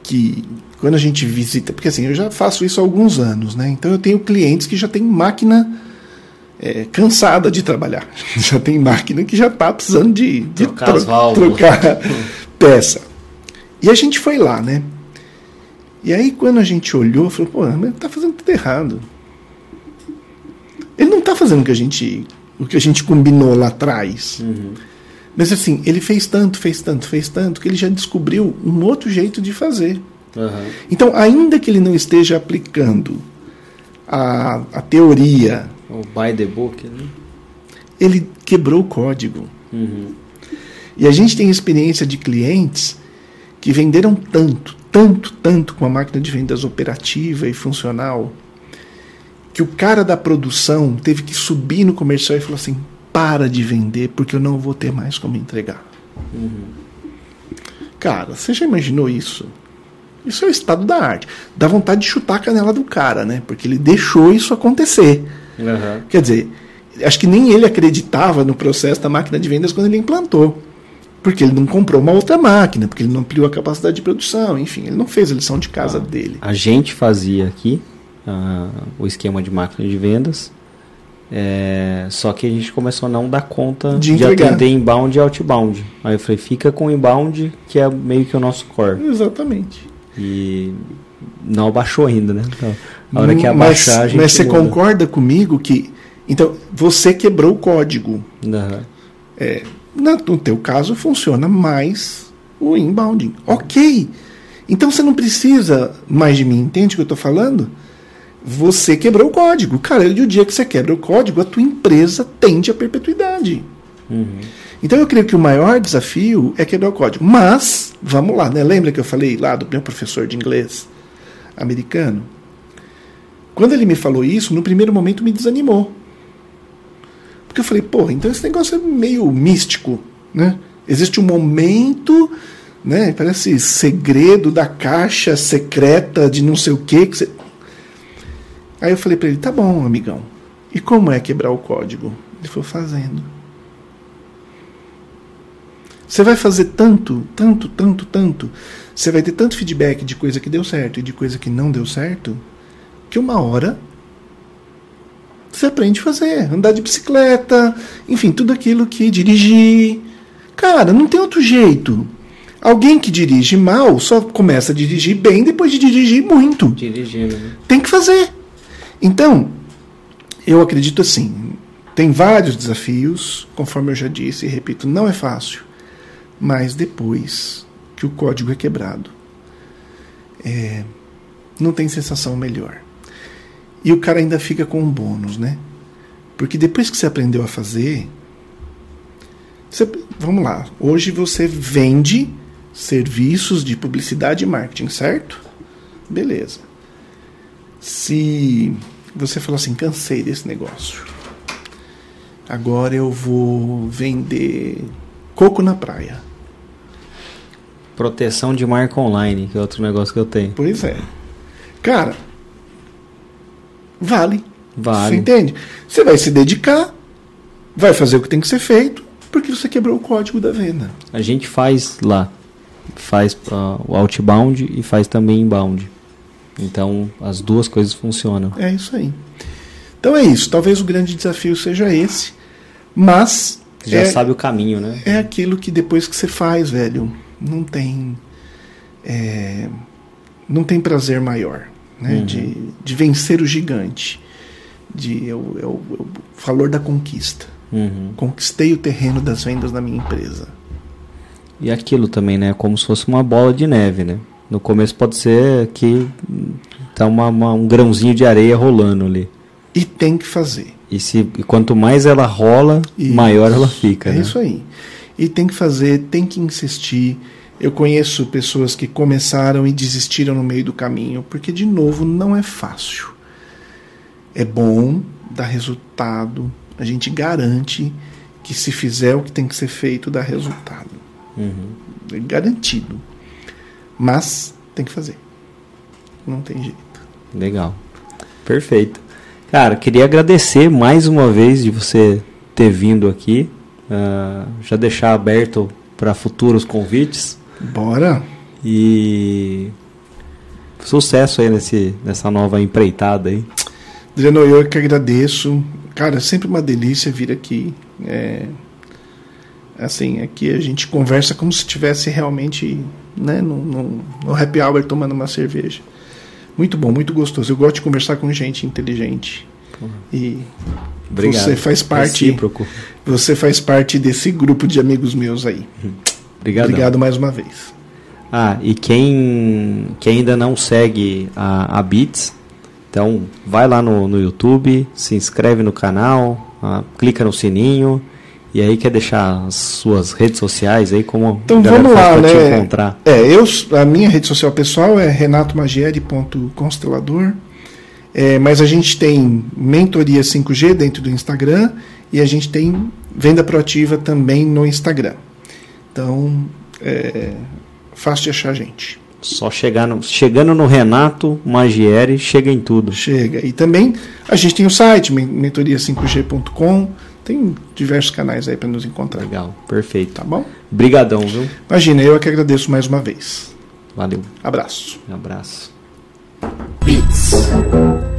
que quando a gente visita, porque assim, eu já faço isso há alguns anos, né? Então eu tenho clientes que já têm máquina é, cansada de trabalhar. Já tem máquina que já está precisando de, de trocar, tro trocar peça. E a gente foi lá, né? E aí quando a gente olhou, falou, pô, mas tá fazendo tudo errado. Ele não está fazendo o que a gente, o que a gente combinou lá atrás. Uhum. Mas assim, ele fez tanto, fez tanto, fez tanto, que ele já descobriu um outro jeito de fazer. Uhum. Então, ainda que ele não esteja aplicando a, a teoria o by the book, né? Ele quebrou o código. Uhum. E a gente tem experiência de clientes que venderam tanto, tanto, tanto com a máquina de vendas operativa e funcional, que o cara da produção teve que subir no comercial e falar assim: para de vender, porque eu não vou ter mais como entregar. Uhum. Cara, você já imaginou isso? Isso é o estado da arte. Dá vontade de chutar a canela do cara, né? Porque ele deixou isso acontecer. Uhum. Quer dizer, acho que nem ele acreditava no processo da máquina de vendas quando ele implantou. Porque ele não comprou uma outra máquina, porque ele não ampliou a capacidade de produção, enfim, ele não fez a lição de casa ah, dele. A gente fazia aqui uh, o esquema de máquina de vendas, é, só que a gente começou a não dar conta de, de atender inbound e outbound. Aí eu falei, fica com inbound, que é meio que o nosso core. Exatamente. E não abaixou ainda, né? Então, a hora que abaixar, mas, a gente Mas você muda. concorda comigo que. Então, você quebrou o código. Uhum. É, no teu caso, funciona mais o inbounding. Ok. Então você não precisa mais de mim, entende o que eu estou falando? Você quebrou o código. Cara, e o dia que você quebra o código, a tua empresa tende a perpetuidade. Uhum. Então eu creio que o maior desafio é quebrar o código. Mas, vamos lá, né? Lembra que eu falei lá do meu professor de inglês americano? Quando ele me falou isso, no primeiro momento me desanimou. Porque eu falei, pô, então esse negócio é meio místico, né? Existe um momento né? Parece segredo da caixa secreta de não sei o quê que você... Aí eu falei para ele: "Tá bom, amigão. E como é quebrar o código?" Ele foi fazendo. Você vai fazer tanto, tanto, tanto, tanto. Você vai ter tanto feedback de coisa que deu certo e de coisa que não deu certo, que uma hora você aprende a fazer. Andar de bicicleta, enfim, tudo aquilo que dirigir. Cara, não tem outro jeito. Alguém que dirige mal só começa a dirigir bem depois de dirigir muito. Dirigindo. Né? Tem que fazer. Então, eu acredito assim: tem vários desafios, conforme eu já disse e repito, não é fácil. Mas depois que o código é quebrado, é, não tem sensação melhor. E o cara ainda fica com um bônus, né? Porque depois que você aprendeu a fazer, você, vamos lá, hoje você vende serviços de publicidade e marketing, certo? Beleza. Se você falou assim, cansei desse negócio, agora eu vou vender coco na praia. Proteção de marca online, que é outro negócio que eu tenho. Pois é. Cara, vale. Vale. Você entende? Você vai se dedicar, vai fazer o que tem que ser feito, porque você quebrou o código da venda. A gente faz lá, faz uh, o outbound e faz também inbound. Então as duas coisas funcionam. É isso aí. Então é isso. Talvez o grande desafio seja esse, mas já é, sabe o caminho, né? É aquilo que depois que você faz, velho, não tem é, não tem prazer maior, né? Uhum. De, de vencer o gigante, de eu, eu, eu, o valor da conquista. Uhum. Conquistei o terreno das vendas da minha empresa. E aquilo também, né? Como se fosse uma bola de neve, né? No começo pode ser que tá uma, uma, um grãozinho de areia rolando ali. E tem que fazer. E, se, e quanto mais ela rola, isso. maior ela fica. É né? isso aí. E tem que fazer, tem que insistir. Eu conheço pessoas que começaram e desistiram no meio do caminho, porque, de novo, não é fácil. É bom, dá resultado. A gente garante que, se fizer o que tem que ser feito, dá resultado. Uhum. É garantido. Mas tem que fazer. Não tem jeito. Legal. Perfeito. Cara, queria agradecer mais uma vez de você ter vindo aqui. Uh, já deixar aberto para futuros convites. Bora! E sucesso aí nesse, nessa nova empreitada aí. Adriano, eu que agradeço. Cara, é sempre uma delícia vir aqui. É, assim, aqui a gente conversa como se estivesse realmente né, no, no, no happy hour tomando uma cerveja. Muito bom, muito gostoso. Eu gosto de conversar com gente inteligente. Uhum. E Obrigado. você faz parte. Recíproco. Você faz parte desse grupo de amigos meus aí. Obrigado. Obrigado mais uma vez. Ah, e quem, quem ainda não segue a, a Beats, então vai lá no, no YouTube, se inscreve no canal, ah, clica no sininho. E aí quer deixar as suas redes sociais aí como então vamos lá né te encontrar é eu a minha rede social pessoal é renatomagieri.constelador é, mas a gente tem mentoria 5G dentro do Instagram e a gente tem venda proativa também no Instagram. Então, é fácil de achar a gente. Só chegar no, chegando no Renato Magieri, chega em tudo. Chega. E também a gente tem o site, mentoria5g.com. Tem diversos canais aí para nos encontrar. Legal, perfeito. Tá bom? Brigadão, viu? Imagina, eu é que agradeço mais uma vez. Valeu. Abraço. Um abraço. beats。